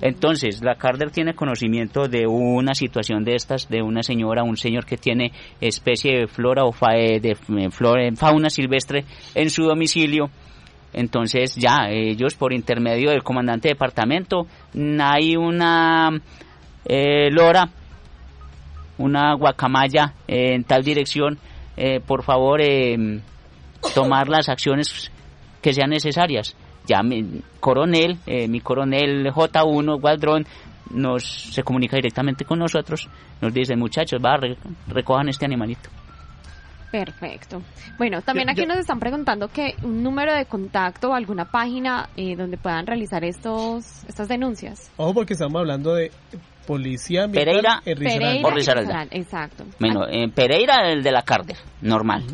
Entonces, la CARDER tiene conocimiento de una situación de estas, de una señora, un señor que tiene especie de flora o eh, de eh, flora, fauna silvestre en su domicilio. Entonces, ya ellos, por intermedio del comandante de departamento, hay una eh, lora, una guacamaya en tal dirección eh, por favor, eh, tomar las acciones que sean necesarias. Ya mi coronel, eh, mi coronel J1, Waldron, nos se comunica directamente con nosotros, nos dice, muchachos, va, recojan este animalito. Perfecto. Bueno, también aquí nos están preguntando que un número de contacto o alguna página donde puedan realizar estos estas denuncias. Ojo, porque estamos hablando de Policía Pereira, Pereira Exacto. Bueno, eh, Pereira el de la Carder, normal.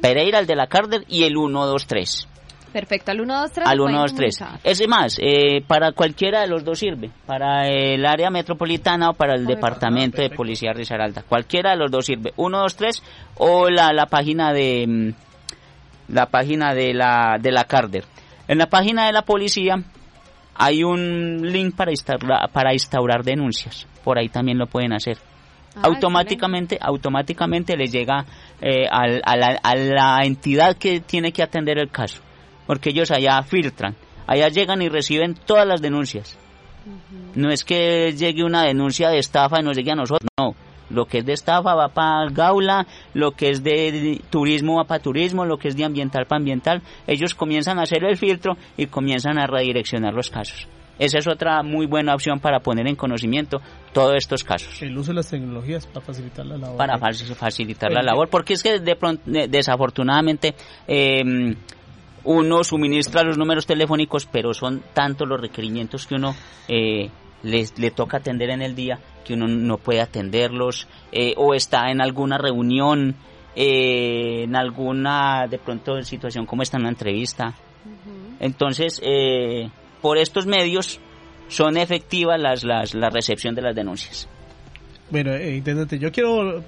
Pereira el de la Carder y el 123. Perfecto, al 123. Al 123. Es más, eh, para cualquiera de los dos sirve, para el área metropolitana o para el departamento de policía Risaralda. Cualquiera de los dos sirve. 123 o la, la página de mm, la página de la de la Carder. En la página de la policía hay un link para instaurar, para instaurar denuncias. Por ahí también lo pueden hacer. Ah, automáticamente, automáticamente le llega eh, a, la, a, la, entidad que tiene que atender el caso. Porque ellos allá filtran. Allá llegan y reciben todas las denuncias. No es que llegue una denuncia de estafa y nos llegue a nosotros. No lo que es de estafa va para Gaula, lo que es de turismo va para turismo, lo que es de ambiental para ambiental. Ellos comienzan a hacer el filtro y comienzan a redireccionar los casos. Esa es otra muy buena opción para poner en conocimiento todos estos casos. El uso de las tecnologías para facilitar la labor. Para facilitar la labor, porque es que de pronto, desafortunadamente em, uno suministra los números telefónicos, pero son tantos los requerimientos que uno eh, le toca atender en el día que uno no puede atenderlos eh, o está en alguna reunión, eh, en alguna de pronto situación como está en una entrevista. Entonces, eh, por estos medios son efectivas las, las, la recepción de las denuncias. Bueno, eh, intendente, yo quiero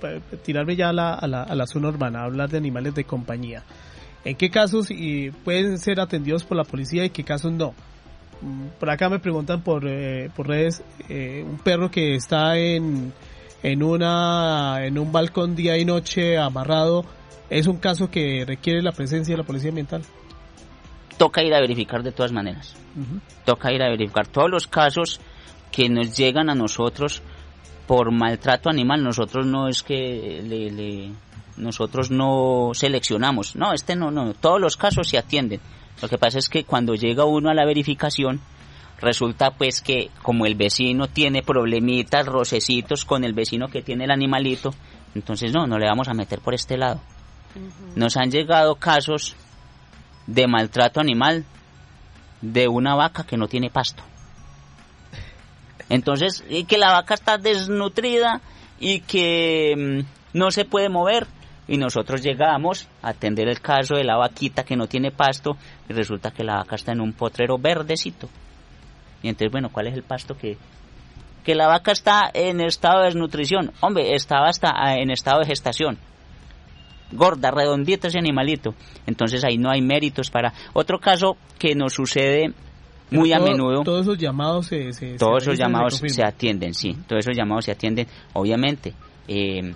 tirarme ya a la, a la, a la zona urbana, hablar de animales de compañía. ¿En qué casos y pueden ser atendidos por la policía y qué casos no? por acá me preguntan por, eh, por redes, eh, un perro que está en, en, una, en un balcón día y noche amarrado, es un caso que requiere la presencia de la policía ambiental. Toca ir a verificar de todas maneras. Toca ir a verificar todos los casos que nos llegan a nosotros por maltrato animal. Nosotros no es que le, nosotros no seleccionamos. No, este no, no. Todos los casos se atienden. Lo que pasa es que cuando llega uno a la verificación, resulta pues que como el vecino tiene problemitas, rocecitos con el vecino que tiene el animalito, entonces no, no le vamos a meter por este lado. Nos han llegado casos de maltrato animal de una vaca que no tiene pasto. Entonces, que la vaca está desnutrida y que mm, no se puede mover. Y nosotros llegamos a atender el caso de la vaquita que no tiene pasto y resulta que la vaca está en un potrero verdecito. Y entonces, bueno, ¿cuál es el pasto que, que la vaca está en estado de desnutrición? Hombre, estaba hasta ah, en estado de gestación. Gorda, redondita ese animalito. Entonces ahí no hay méritos para... Otro caso que nos sucede muy a menudo. Todos esos llamados se, todos esos llamados se atienden, sí. Todos esos llamados se atienden, obviamente. Eh,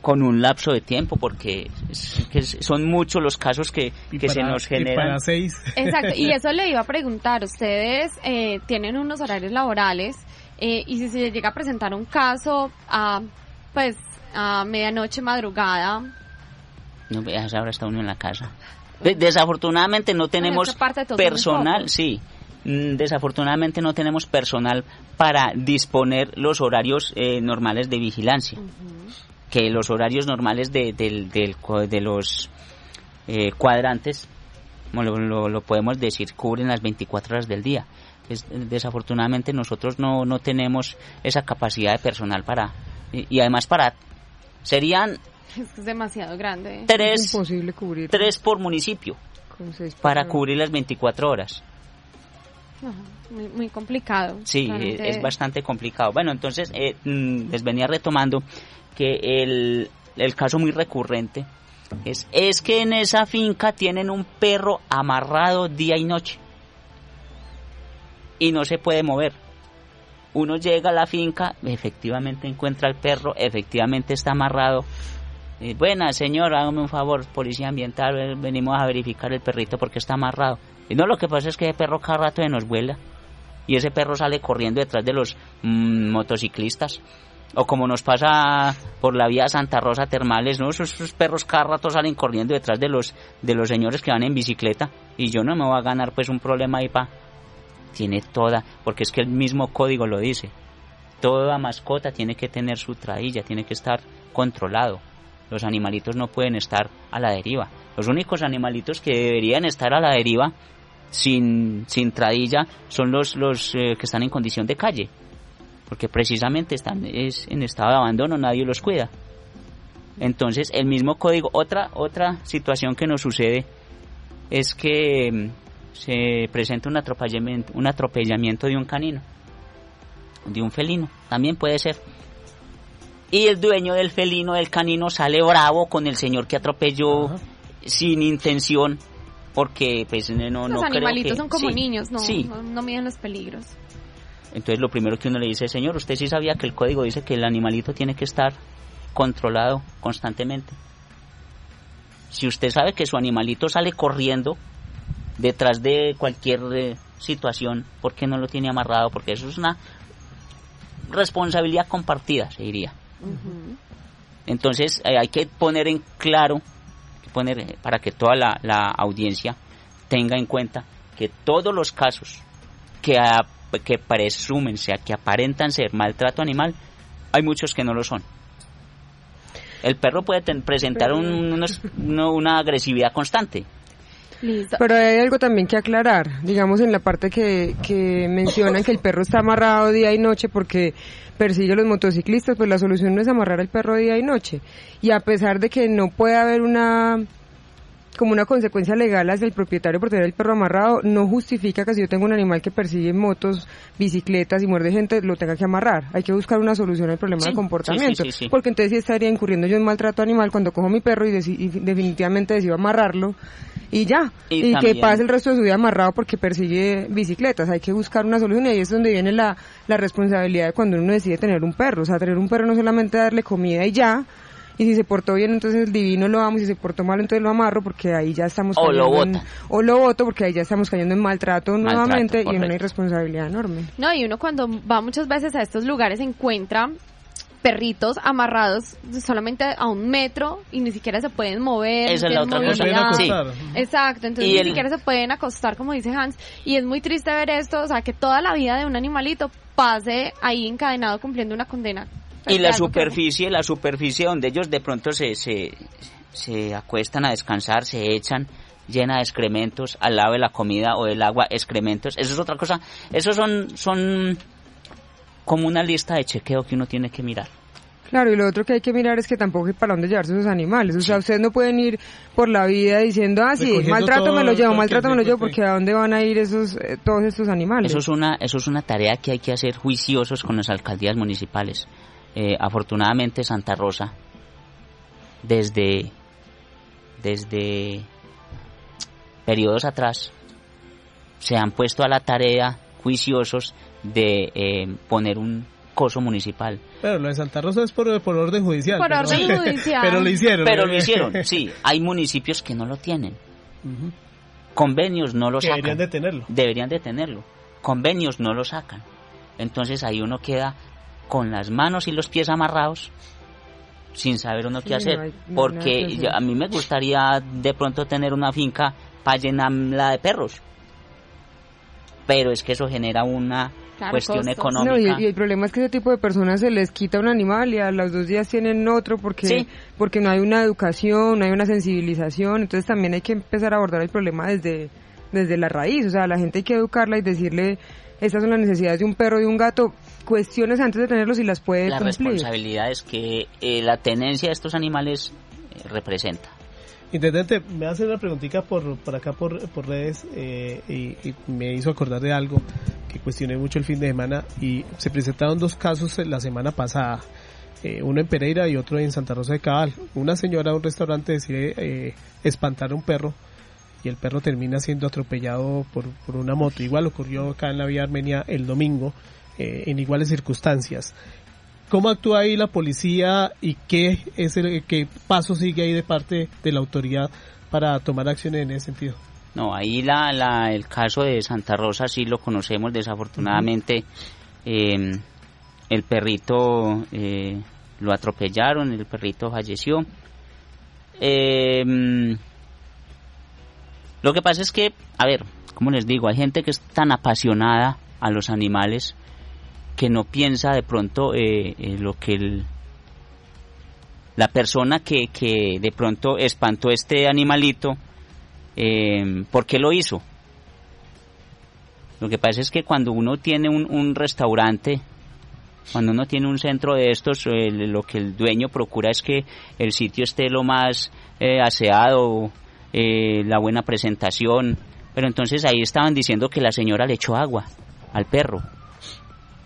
con un lapso de tiempo porque son muchos los casos que, se nos generan. Exacto, y eso le iba a preguntar, ustedes eh, tienen unos horarios laborales eh, y si se llega a presentar un caso a pues a medianoche madrugada. No, ahora está uno en la casa. Desafortunadamente no tenemos personal, sí. Mm, desafortunadamente no tenemos personal para disponer los horarios eh, normales de vigilancia que los horarios normales de, de los eh, cuadrantes, lo, lo, podemos decir, cubren las 24 horas del día. desafortunadamente nosotros no, no tenemos esa capacidad de personal para... Y, además para... Serían... Es, demasiado grande. Tres, tres por municipio para cubrir las 24 horas. Muy, complicado. Sí, es, bastante complicado. Bueno, entonces eh, mm, les venía retomando que el, el caso muy recurrente es, es que en esa finca tienen un perro amarrado día y noche y no se puede mover. Uno llega a la finca, efectivamente encuentra al perro, efectivamente está amarrado. Y, Buena, señor, hágame un favor, policía ambiental, venimos a verificar el perrito porque está amarrado. Y no, lo que pasa es que ese perro cada rato nos vuela. Y ese perro sale corriendo detrás de los mm, motociclistas o como nos pasa por la vía Santa Rosa Termales, ¿no? Esos, perros cada rato salen corriendo detrás de los, de los señores que van en bicicleta y yo no me voy a ganar pues un problema ahí pa. Tiene toda, porque es que el mismo código lo dice. Toda mascota tiene que tener su trailla, tiene que estar controlado. Los animalitos no pueden estar a la deriva. Los únicos animalitos que deberían estar a la deriva sin, sin tradilla son los, los eh, que están en condición de calle porque precisamente están es en estado de abandono, nadie los cuida. Entonces, el mismo código, otra otra situación que nos sucede es que mm, se presenta un atropellamiento, un atropellamiento de un canino, de un felino, también puede ser. Y el dueño del felino, del canino, sale bravo con el señor que atropelló sin intención, porque pues no, Los animalitos son como niños, no, sí. no, no miden los peligros. Entonces lo primero que uno le dice, señor, usted sí sabía que el código dice que el animalito tiene que estar controlado constantemente. Si usted sabe que su animalito sale corriendo detrás de cualquier eh, situación, ¿por qué no lo tiene amarrado? Porque eso es una responsabilidad compartida, se diría. Entonces eh, hay que poner en claro, poner eh, para que toda la, la audiencia tenga en cuenta que todos los casos que a que presumen, sea que aparentan ser maltrato animal, hay muchos que no lo son. El perro puede presentar una agresividad constante. Pero hay algo también que aclarar, digamos en la parte que, que mencionan que el perro está amarrado día y noche porque persigue a los motociclistas, pues la solución no es amarrar al perro día y noche. Y a pesar de que no puede haber una como una consecuencia legal hacia el propietario por tener el perro amarrado, no justifica que si yo tengo un animal que persigue motos, bicicletas y muerde gente, lo tenga que amarrar. Hay que buscar una solución al problema de comportamiento. porque entonces sí estaría incurriendo yo en maltrato animal cuando cojo mi perro y, definitivamente decido amarrarlo y ya. Y, que pase el resto de su vida amarrado porque persigue bicicletas. Hay que buscar una solución y ahí es donde viene la, la responsabilidad de cuando uno decide tener un perro. O sea, tener un perro no solamente darle comida y ya, y si se portó bien entonces el divino lo amo, y si se portó mal entonces lo amarro porque ahí ya estamos o lo voto o lo voto porque ahí ya estamos cayendo en maltrato, nuevamente y en una irresponsabilidad enorme. No, y uno cuando va muchas veces a estos lugares encuentra perritos amarrados solamente a un metro y ni siquiera se pueden mover. Esa es la otra cosa. Exacto, entonces ni siquiera se pueden acostar, como dice Hans. Y es muy triste ver esto, o sea, que toda la vida de un animalito pase ahí encadenado cumpliendo una condena. Y la superficie, la superficie donde ellos de pronto se, se, se acuestan a descansar, se echan llena de excrementos al lado de la comida o del agua, excrementos. Eso es otra cosa. Esos son, son como una lista de chequeo que uno tiene que mirar. Claro, y lo otro que hay que mirar es que tampoco hay para dónde llevarse esos animales. O sea, ustedes no pueden ir por la vida diciendo, ah, sí, maltrato me lo llevo, maltrato me lo llevo, porque ¿a dónde van a ir esos eh, todos estos animales? Eso es, una, eso es una tarea que hay que hacer juiciosos con las alcaldías municipales. Eh, afortunadamente Santa Rosa, desde, desde periodos atrás, se han puesto a la tarea juiciosos de eh, poner un coso municipal. Pero lo de Santa Rosa es por, orden judicial. Por orden judicial. pero lo hicieron. Pero lo hicieron, sí. Hay municipios que no lo tienen. Convenios no lo sacan. Deberían de tenerlo. Deberían de tenerlo. Convenios no lo sacan. Entonces ahí uno queda con las manos y los pies amarrados sin saber uno qué hacer. porque a mí me gustaría de pronto tener una finca para llenarla de perros. Pero es que eso genera una cuestión económica. y, el problema es que ese tipo de personas se les quita un animal y a los dos días tienen otro porque, porque no hay una educación, no hay una sensibilización. Entonces también hay que empezar a abordar el problema desde, desde la raíz. O sea, la gente hay que educarla y decirle, estas son las necesidades de un perro y un gato. Cuestiones antes de tenerlos y las puede la cumplir. responsabilidad es que eh, la tenencia de estos animales eh, representa. Intendente, me hace una preguntita por, por acá por, por redes eh, y, me hizo acordar de algo que cuestioné mucho el fin de semana y se presentaron dos casos la semana pasada, eh, uno en Pereira y otro en Santa Rosa de Cabal. Una señora de un restaurante decide eh, espantar a un perro y el perro termina siendo atropellado por, por una moto. Igual ocurrió acá en la vía Armenia el domingo en iguales circunstancias. ¿Cómo actúa ahí la policía y qué es el qué paso sigue ahí de parte de la autoridad para tomar acciones en ese sentido? No, ahí la, la, el caso de Santa Rosa sí lo conocemos, desafortunadamente em, el perrito eh, lo atropellaron, el perrito falleció. Em, lo que pasa es que, a ver, como les digo, hay gente que es tan apasionada a los animales que no piensa de pronto eh, eh, lo que el, la persona que, que, de pronto espantó este animalito, eh, ¿por qué lo hizo? Lo que pasa es que cuando uno tiene un, un restaurante, cuando uno tiene un centro de estos, lo que el dueño procura es que el sitio esté lo más aseado, la buena presentación, pero entonces ahí estaban diciendo que la señora le echó agua al perro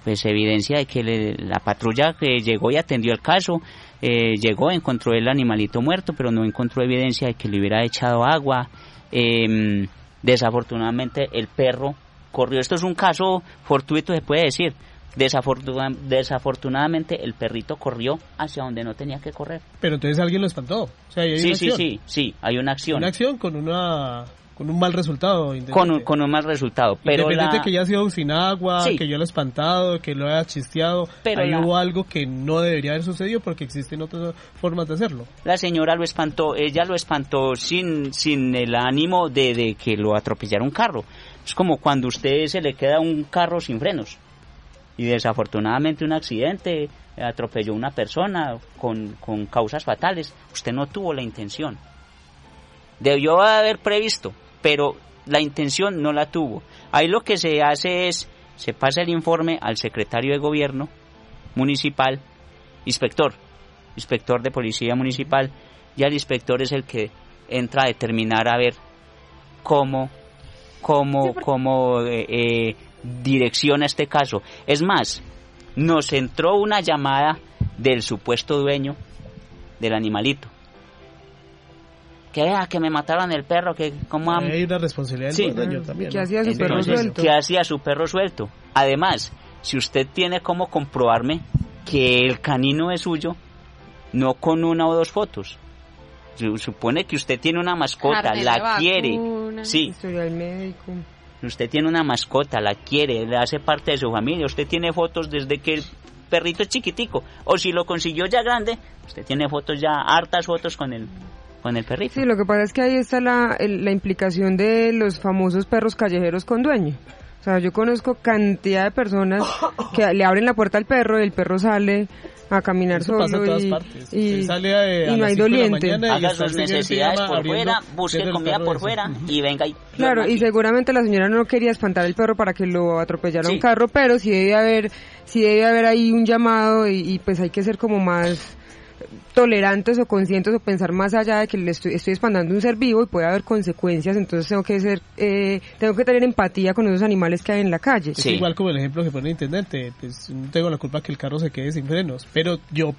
pues evidencia de que la patrulla que llegó y atendió el caso eh, llegó, encontró el animalito muerto, pero no encontró evidencia de que le hubiera echado agua. Em, desafortunadamente el perro corrió. Esto es un caso fortuito, se puede decir. desafortunadamente el perrito corrió hacia donde no tenía que correr. Pero entonces alguien lo espantó. sí, sí, sí, sí, hay una acción. Una acción con una con un mal resultado. Con un, con un mal resultado. Pero Independiente que ya ha sido sin agua, que ya lo ha espantado, que lo haya chisteado, pero ahí hubo algo que no debería haber sucedido porque existen otras formas de hacerlo. La señora lo espantó, ella lo espantó sin, sin el ánimo de, de que lo atropellara un carro. Es como cuando a usted se le queda un carro sin frenos y desafortunadamente un accidente atropelló a una persona con, con causas fatales. Usted no tuvo la intención. Debió haber previsto pero la intención no la tuvo. Ahí lo que se hace es, se pasa el informe al secretario de gobierno municipal, inspector, inspector de policía municipal, y el inspector es el que entra a determinar a ver cómo, cómo, cómo eh, eh, direcciona este caso. Es más, nos entró una llamada del supuesto dueño del animalito que, ah, que me mataron el perro, que como... Hay una responsabilidad del también. Que hacía su perro suelto. Que hacía su perro suelto. Además, si usted tiene cómo comprobarme que el canino es suyo, no con una o dos fotos. Supone que usted tiene una mascota, la quiere. Sí. médico. Usted tiene una mascota, la quiere, le hace parte de su familia. Usted tiene fotos desde que el perrito es chiquitico. O si lo consiguió ya grande, usted tiene fotos ya, hartas fotos con el, con el perrito. Sí, lo que pasa es que ahí está la, la implicación de los famosos perros callejeros con dueño. O sea, yo conozco cantidad de personas que le abren la puerta al perro y el perro sale a caminar solo y, no hay doliente. Haga sus necesidades por fuera, busque comida por fuera y venga y... Claro, y seguramente la señora no quería espantar al perro para que lo atropellara un carro, pero sí debe haber, sí debe haber ahí un llamado y pues hay que ser como más tolerantes o conscientes o pensar más allá de que le estoy, estoy un ser vivo y puede haber consecuencias, entonces tengo que ser, eh, tengo que tener empatía con esos animales que hay en la calle. Es igual como el ejemplo que pone el intendente, pues no tengo la culpa que el carro se quede sin frenos, pero yo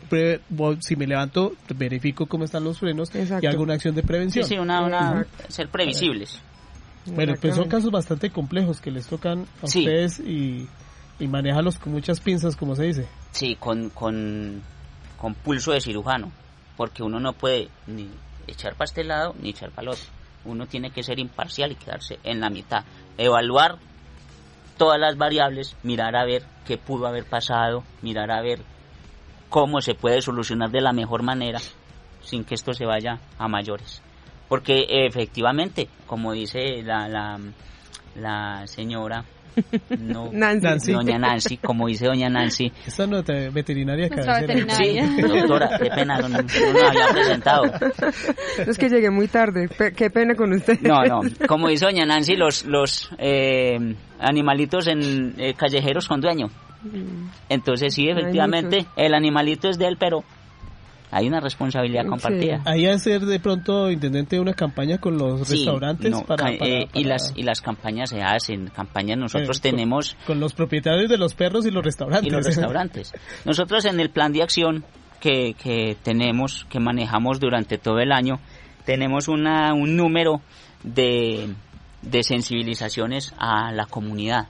si me levanto verifico cómo están los frenos y hago una acción de prevención. Sí, sí, una, ser previsibles. Bueno, pues son casos bastante complejos que les tocan a ustedes y, y manejarlos con muchas pinzas, como se dice. Sí, con, con con pulso de cirujano, porque uno no puede ni echar para este lado ni echar para el otro. Uno tiene que ser imparcial y quedarse en la mitad. Evaluar todas las variables, mirar a ver qué pudo haber pasado, mirar a ver cómo se puede solucionar de la mejor manera sin que esto se vaya a mayores. Porque efectivamente, como dice la, la, la señora, no, Nancy. doña Nancy, como dice doña Nancy. Esa nota veterinaria que Sí, doctora, qué pena, no, no, no había presentado. Es que llegué muy tarde, qué pena con usted. No, no, como dice doña Nancy, los, los eh, animalitos en eh, callejeros con dueño. Mm. Entonces sí, efectivamente, el animalito es de él, pero hay una responsabilidad compartida. Hay hacer de pronto, intendente, una campaña con los restaurantes eh, y las y las campañas se hacen, campañas nosotros tenemos con los propietarios de los perros y los restaurantes. Y los restaurantes. nosotros en el plan de acción que, que tenemos, que manejamos durante todo el año, tenemos una, un número de, de sensibilizaciones a la comunidad.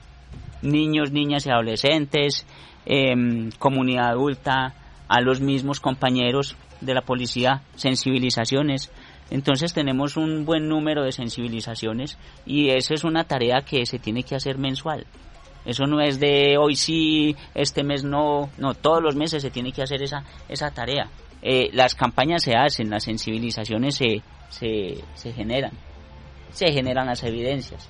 Niños, niñas y adolescentes, em, comunidad adulta, a los mismos compañeros de la policía sensibilizaciones. Entonces tenemos un buen número de sensibilizaciones y esa es una tarea que se tiene que hacer mensual. Eso no es de hoy sí, este mes no, no, todos los meses se tiene que hacer esa, esa tarea. Eh, las campañas se hacen, las sensibilizaciones se, se, se generan, se generan las evidencias.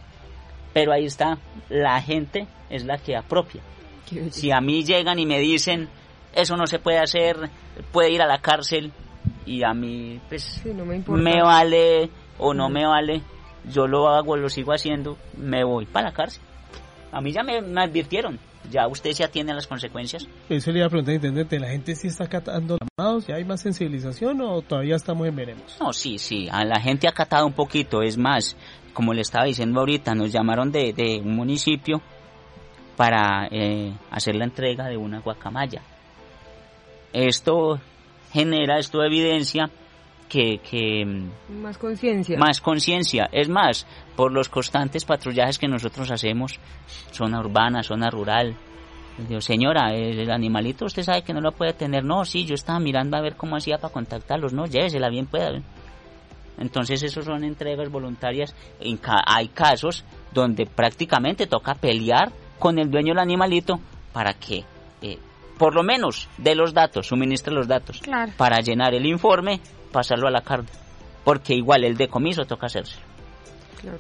Pero ahí está, la gente es la que apropia. Si a mí llegan y me dicen, eso no se puede hacer, puede ir a la cárcel y a mí pues me, vale o no me vale, yo lo hago, lo sigo haciendo, me voy para la cárcel. A mí ya me, advirtieron, ya usted se atiene a las consecuencias. Eso le iba a preguntar, intendente, ¿la gente sí está acatando llamados? ¿Ya hay más sensibilización o todavía estamos en veremos? No, sí, sí, a la gente ha acatado un poquito, es más, como le estaba diciendo ahorita, nos llamaron de, de un municipio para eh, hacer la entrega de una guacamaya esto genera, esto evidencia que, que mm, más conciencia. Más conciencia. Es más, por los constantes patrullajes que nosotros hacemos, zona urbana, zona rural. Digo, señora, el, animalito usted sabe que no lo puede tener. No, sí, yo estaba mirando a ver cómo hacía para contactarlos. No, llévesela bien pueda. Entonces, esos son entregas voluntarias. hay casos donde prácticamente toca pelear con el dueño del animalito para que eh, por lo menos de los datos, suministre los datos para llenar el informe, pasarlo a la carta, porque igual el decomiso toca hacerse. Claro.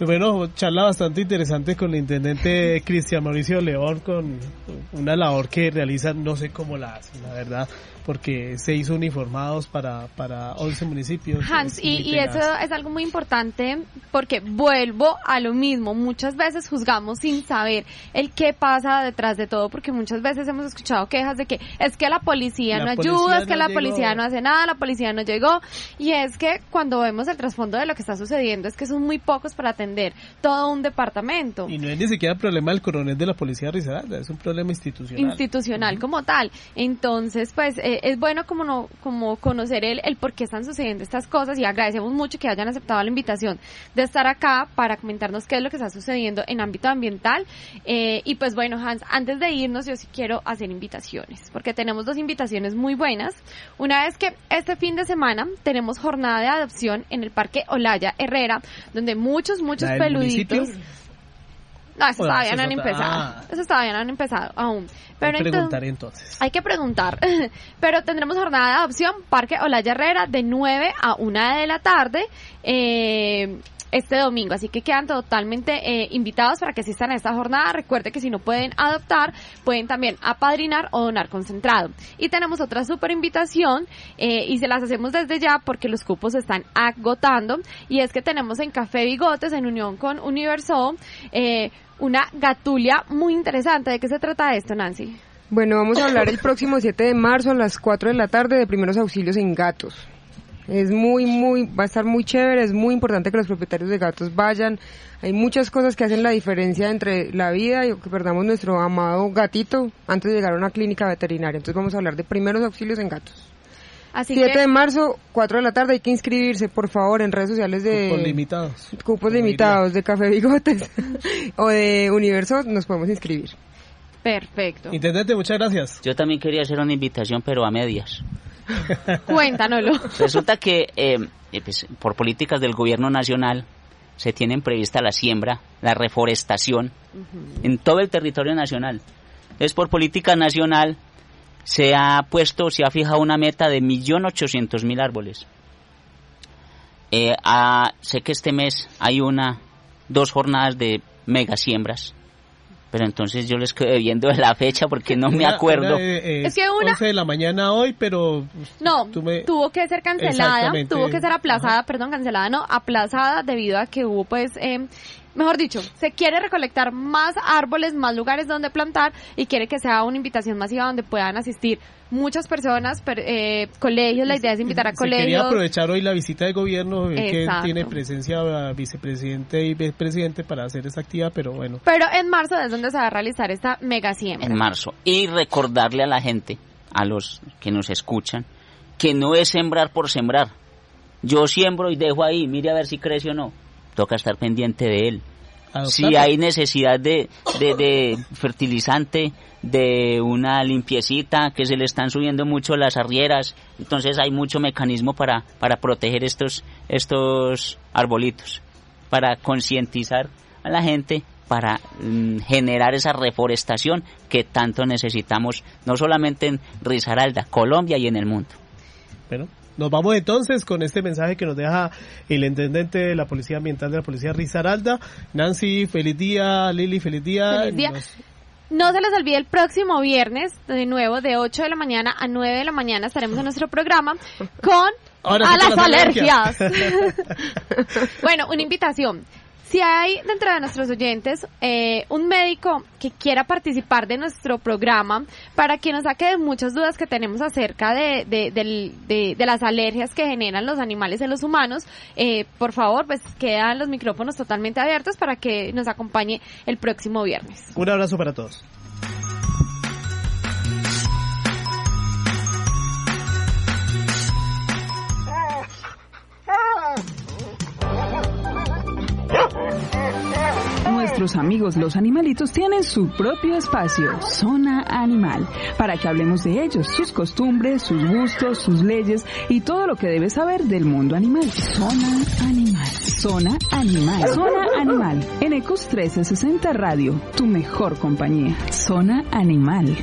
Bueno, charla bastante interesante con el intendente Cristian Mauricio León, con una labor que realiza, no sé cómo la hace, la verdad, porque se hizo uniformados para, para 11 municipios. Hans, y, y, eso es algo muy importante porque vuelvo a lo mismo, muchas veces juzgamos sin saber el qué pasa detrás de todo, porque muchas veces hemos escuchado quejas de que es que la policía no ayuda, es que la policía no hace nada, la policía no llegó, y es que cuando vemos el trasfondo de lo que está sucediendo es que son muy pocos para atender atender todo un departamento. Y no es ni siquiera problema del coronel de la policía de Risaralda, es un problema institucional. Institucional como tal. Entonces, pues eh, es bueno como no, como conocer el, el por qué están sucediendo estas cosas y agradecemos mucho que hayan aceptado la invitación de estar acá para comentarnos qué es lo que está sucediendo en ámbito ambiental. Eh, y pues bueno, Hans, antes de irnos yo sí quiero hacer invitaciones, porque tenemos dos invitaciones muy buenas. Una es que este fin de semana tenemos jornada de adopción en el Parque Olaya Herrera, donde muchos, muchos peluditos... No, eso todavía no han empezado. Ah. Eso todavía no han empezado aún. Pero hay que preguntar entonces. Hay que preguntar. Pero tendremos jornada de adopción, Parque Olaya Herrera, de 9 a 1 de la tarde. Eh, este domingo. Así que quedan totalmente eh, invitados para que asistan a esta jornada. Recuerde que si no pueden adoptar, pueden también apadrinar o donar concentrado. Y tenemos otra super invitación eh, y se las hacemos desde ya porque los cupos se están agotando. Y es que tenemos en Café Bigotes, en unión con Universo, eh, una gatulia muy interesante. ¿De qué se trata esto, Nancy? Bueno, vamos a hablar el próximo 7 de marzo a las 4 de la tarde de primeros auxilios en gatos. Es muy, muy, va a estar muy chévere, es muy importante que los propietarios de gatos vayan. Hay muchas cosas que hacen la diferencia entre la vida y que perdamos nuestro amado gatito antes de llegar a una clínica veterinaria. Entonces vamos a hablar de primeros auxilios en gatos. Así 7 de marzo, 4 de la tarde, hay que inscribirse, por favor, en redes sociales de... Cupos limitados. Cupos limitados, de Café Bigotes o de Universo, nos podemos inscribir. Perfecto. Intendente, muchas gracias. Yo también quería hacer una invitación, pero a medias. Cuéntanoslo. Resulta que eh, eh, pues, por políticas del gobierno nacional se tienen prevista la siembra, la reforestación en todo el territorio nacional. Es por política nacional se ha puesto, se ha fijado una meta de 1.800.000 árboles. Eh, sé que este mes hay una, dos jornadas de mega siembras pero entonces yo les quedé viendo la fecha porque no me acuerdo. es que una 11 de la mañana hoy, pero no, tuvo que ser cancelada, tuvo que ser aplazada, perdón, cancelada, no, aplazada debido a que hubo pues eh, mejor dicho, se quiere recolectar más árboles, más lugares donde plantar y quiere que sea una invitación masiva donde puedan asistir muchas personas, eh, colegios, la idea es invitar a colegios. Quería aprovechar hoy la visita de gobierno, que tiene presencia vicepresidente y vicepresidente para hacer esa actividad, pero bueno. Pero en marzo es donde se va a realizar esta mega siembra. En marzo. Y recordarle a la gente, a los que nos escuchan, que no es sembrar por sembrar. Yo siembro y dejo ahí, mire a ver si crece o no toca estar pendiente de él. Si hay necesidad de, de, fertilizante, de una limpiecita, que se le están subiendo mucho las arrieras, entonces hay mucho mecanismo para, para proteger estos, estos arbolitos, para concientizar a la gente, para mm, generar esa reforestación que tanto necesitamos, no solamente en Risaralda, Colombia y en el mundo. Bueno, nos vamos entonces con este mensaje que nos deja el intendente de la Policía Ambiental de la Policía Rizaralda. Nancy, feliz día. Lili, feliz día. Feliz día. No se les olvide el próximo viernes, de nuevo, de 8 de la mañana a 9 de la mañana estaremos en nuestro programa con a las, alergias. bueno, una invitación. Si hay dentro de nuestros oyentes eh, un médico que quiera participar de nuestro programa para que nos saque de muchas dudas que tenemos acerca de, de, las alergias que generan los animales en los humanos, eh, por favor, pues quedan los micrófonos totalmente abiertos para que nos acompañe el próximo viernes. Un abrazo para todos. Nuestros amigos los animalitos tienen su propio espacio, Zona Animal, para que hablemos de ellos, sus costumbres, sus gustos, sus leyes y todo lo que debes saber del mundo animal. Zona Animal. Zona Animal. Zona Animal. En Ecos 1360 Radio, tu mejor compañía. Zona Animal.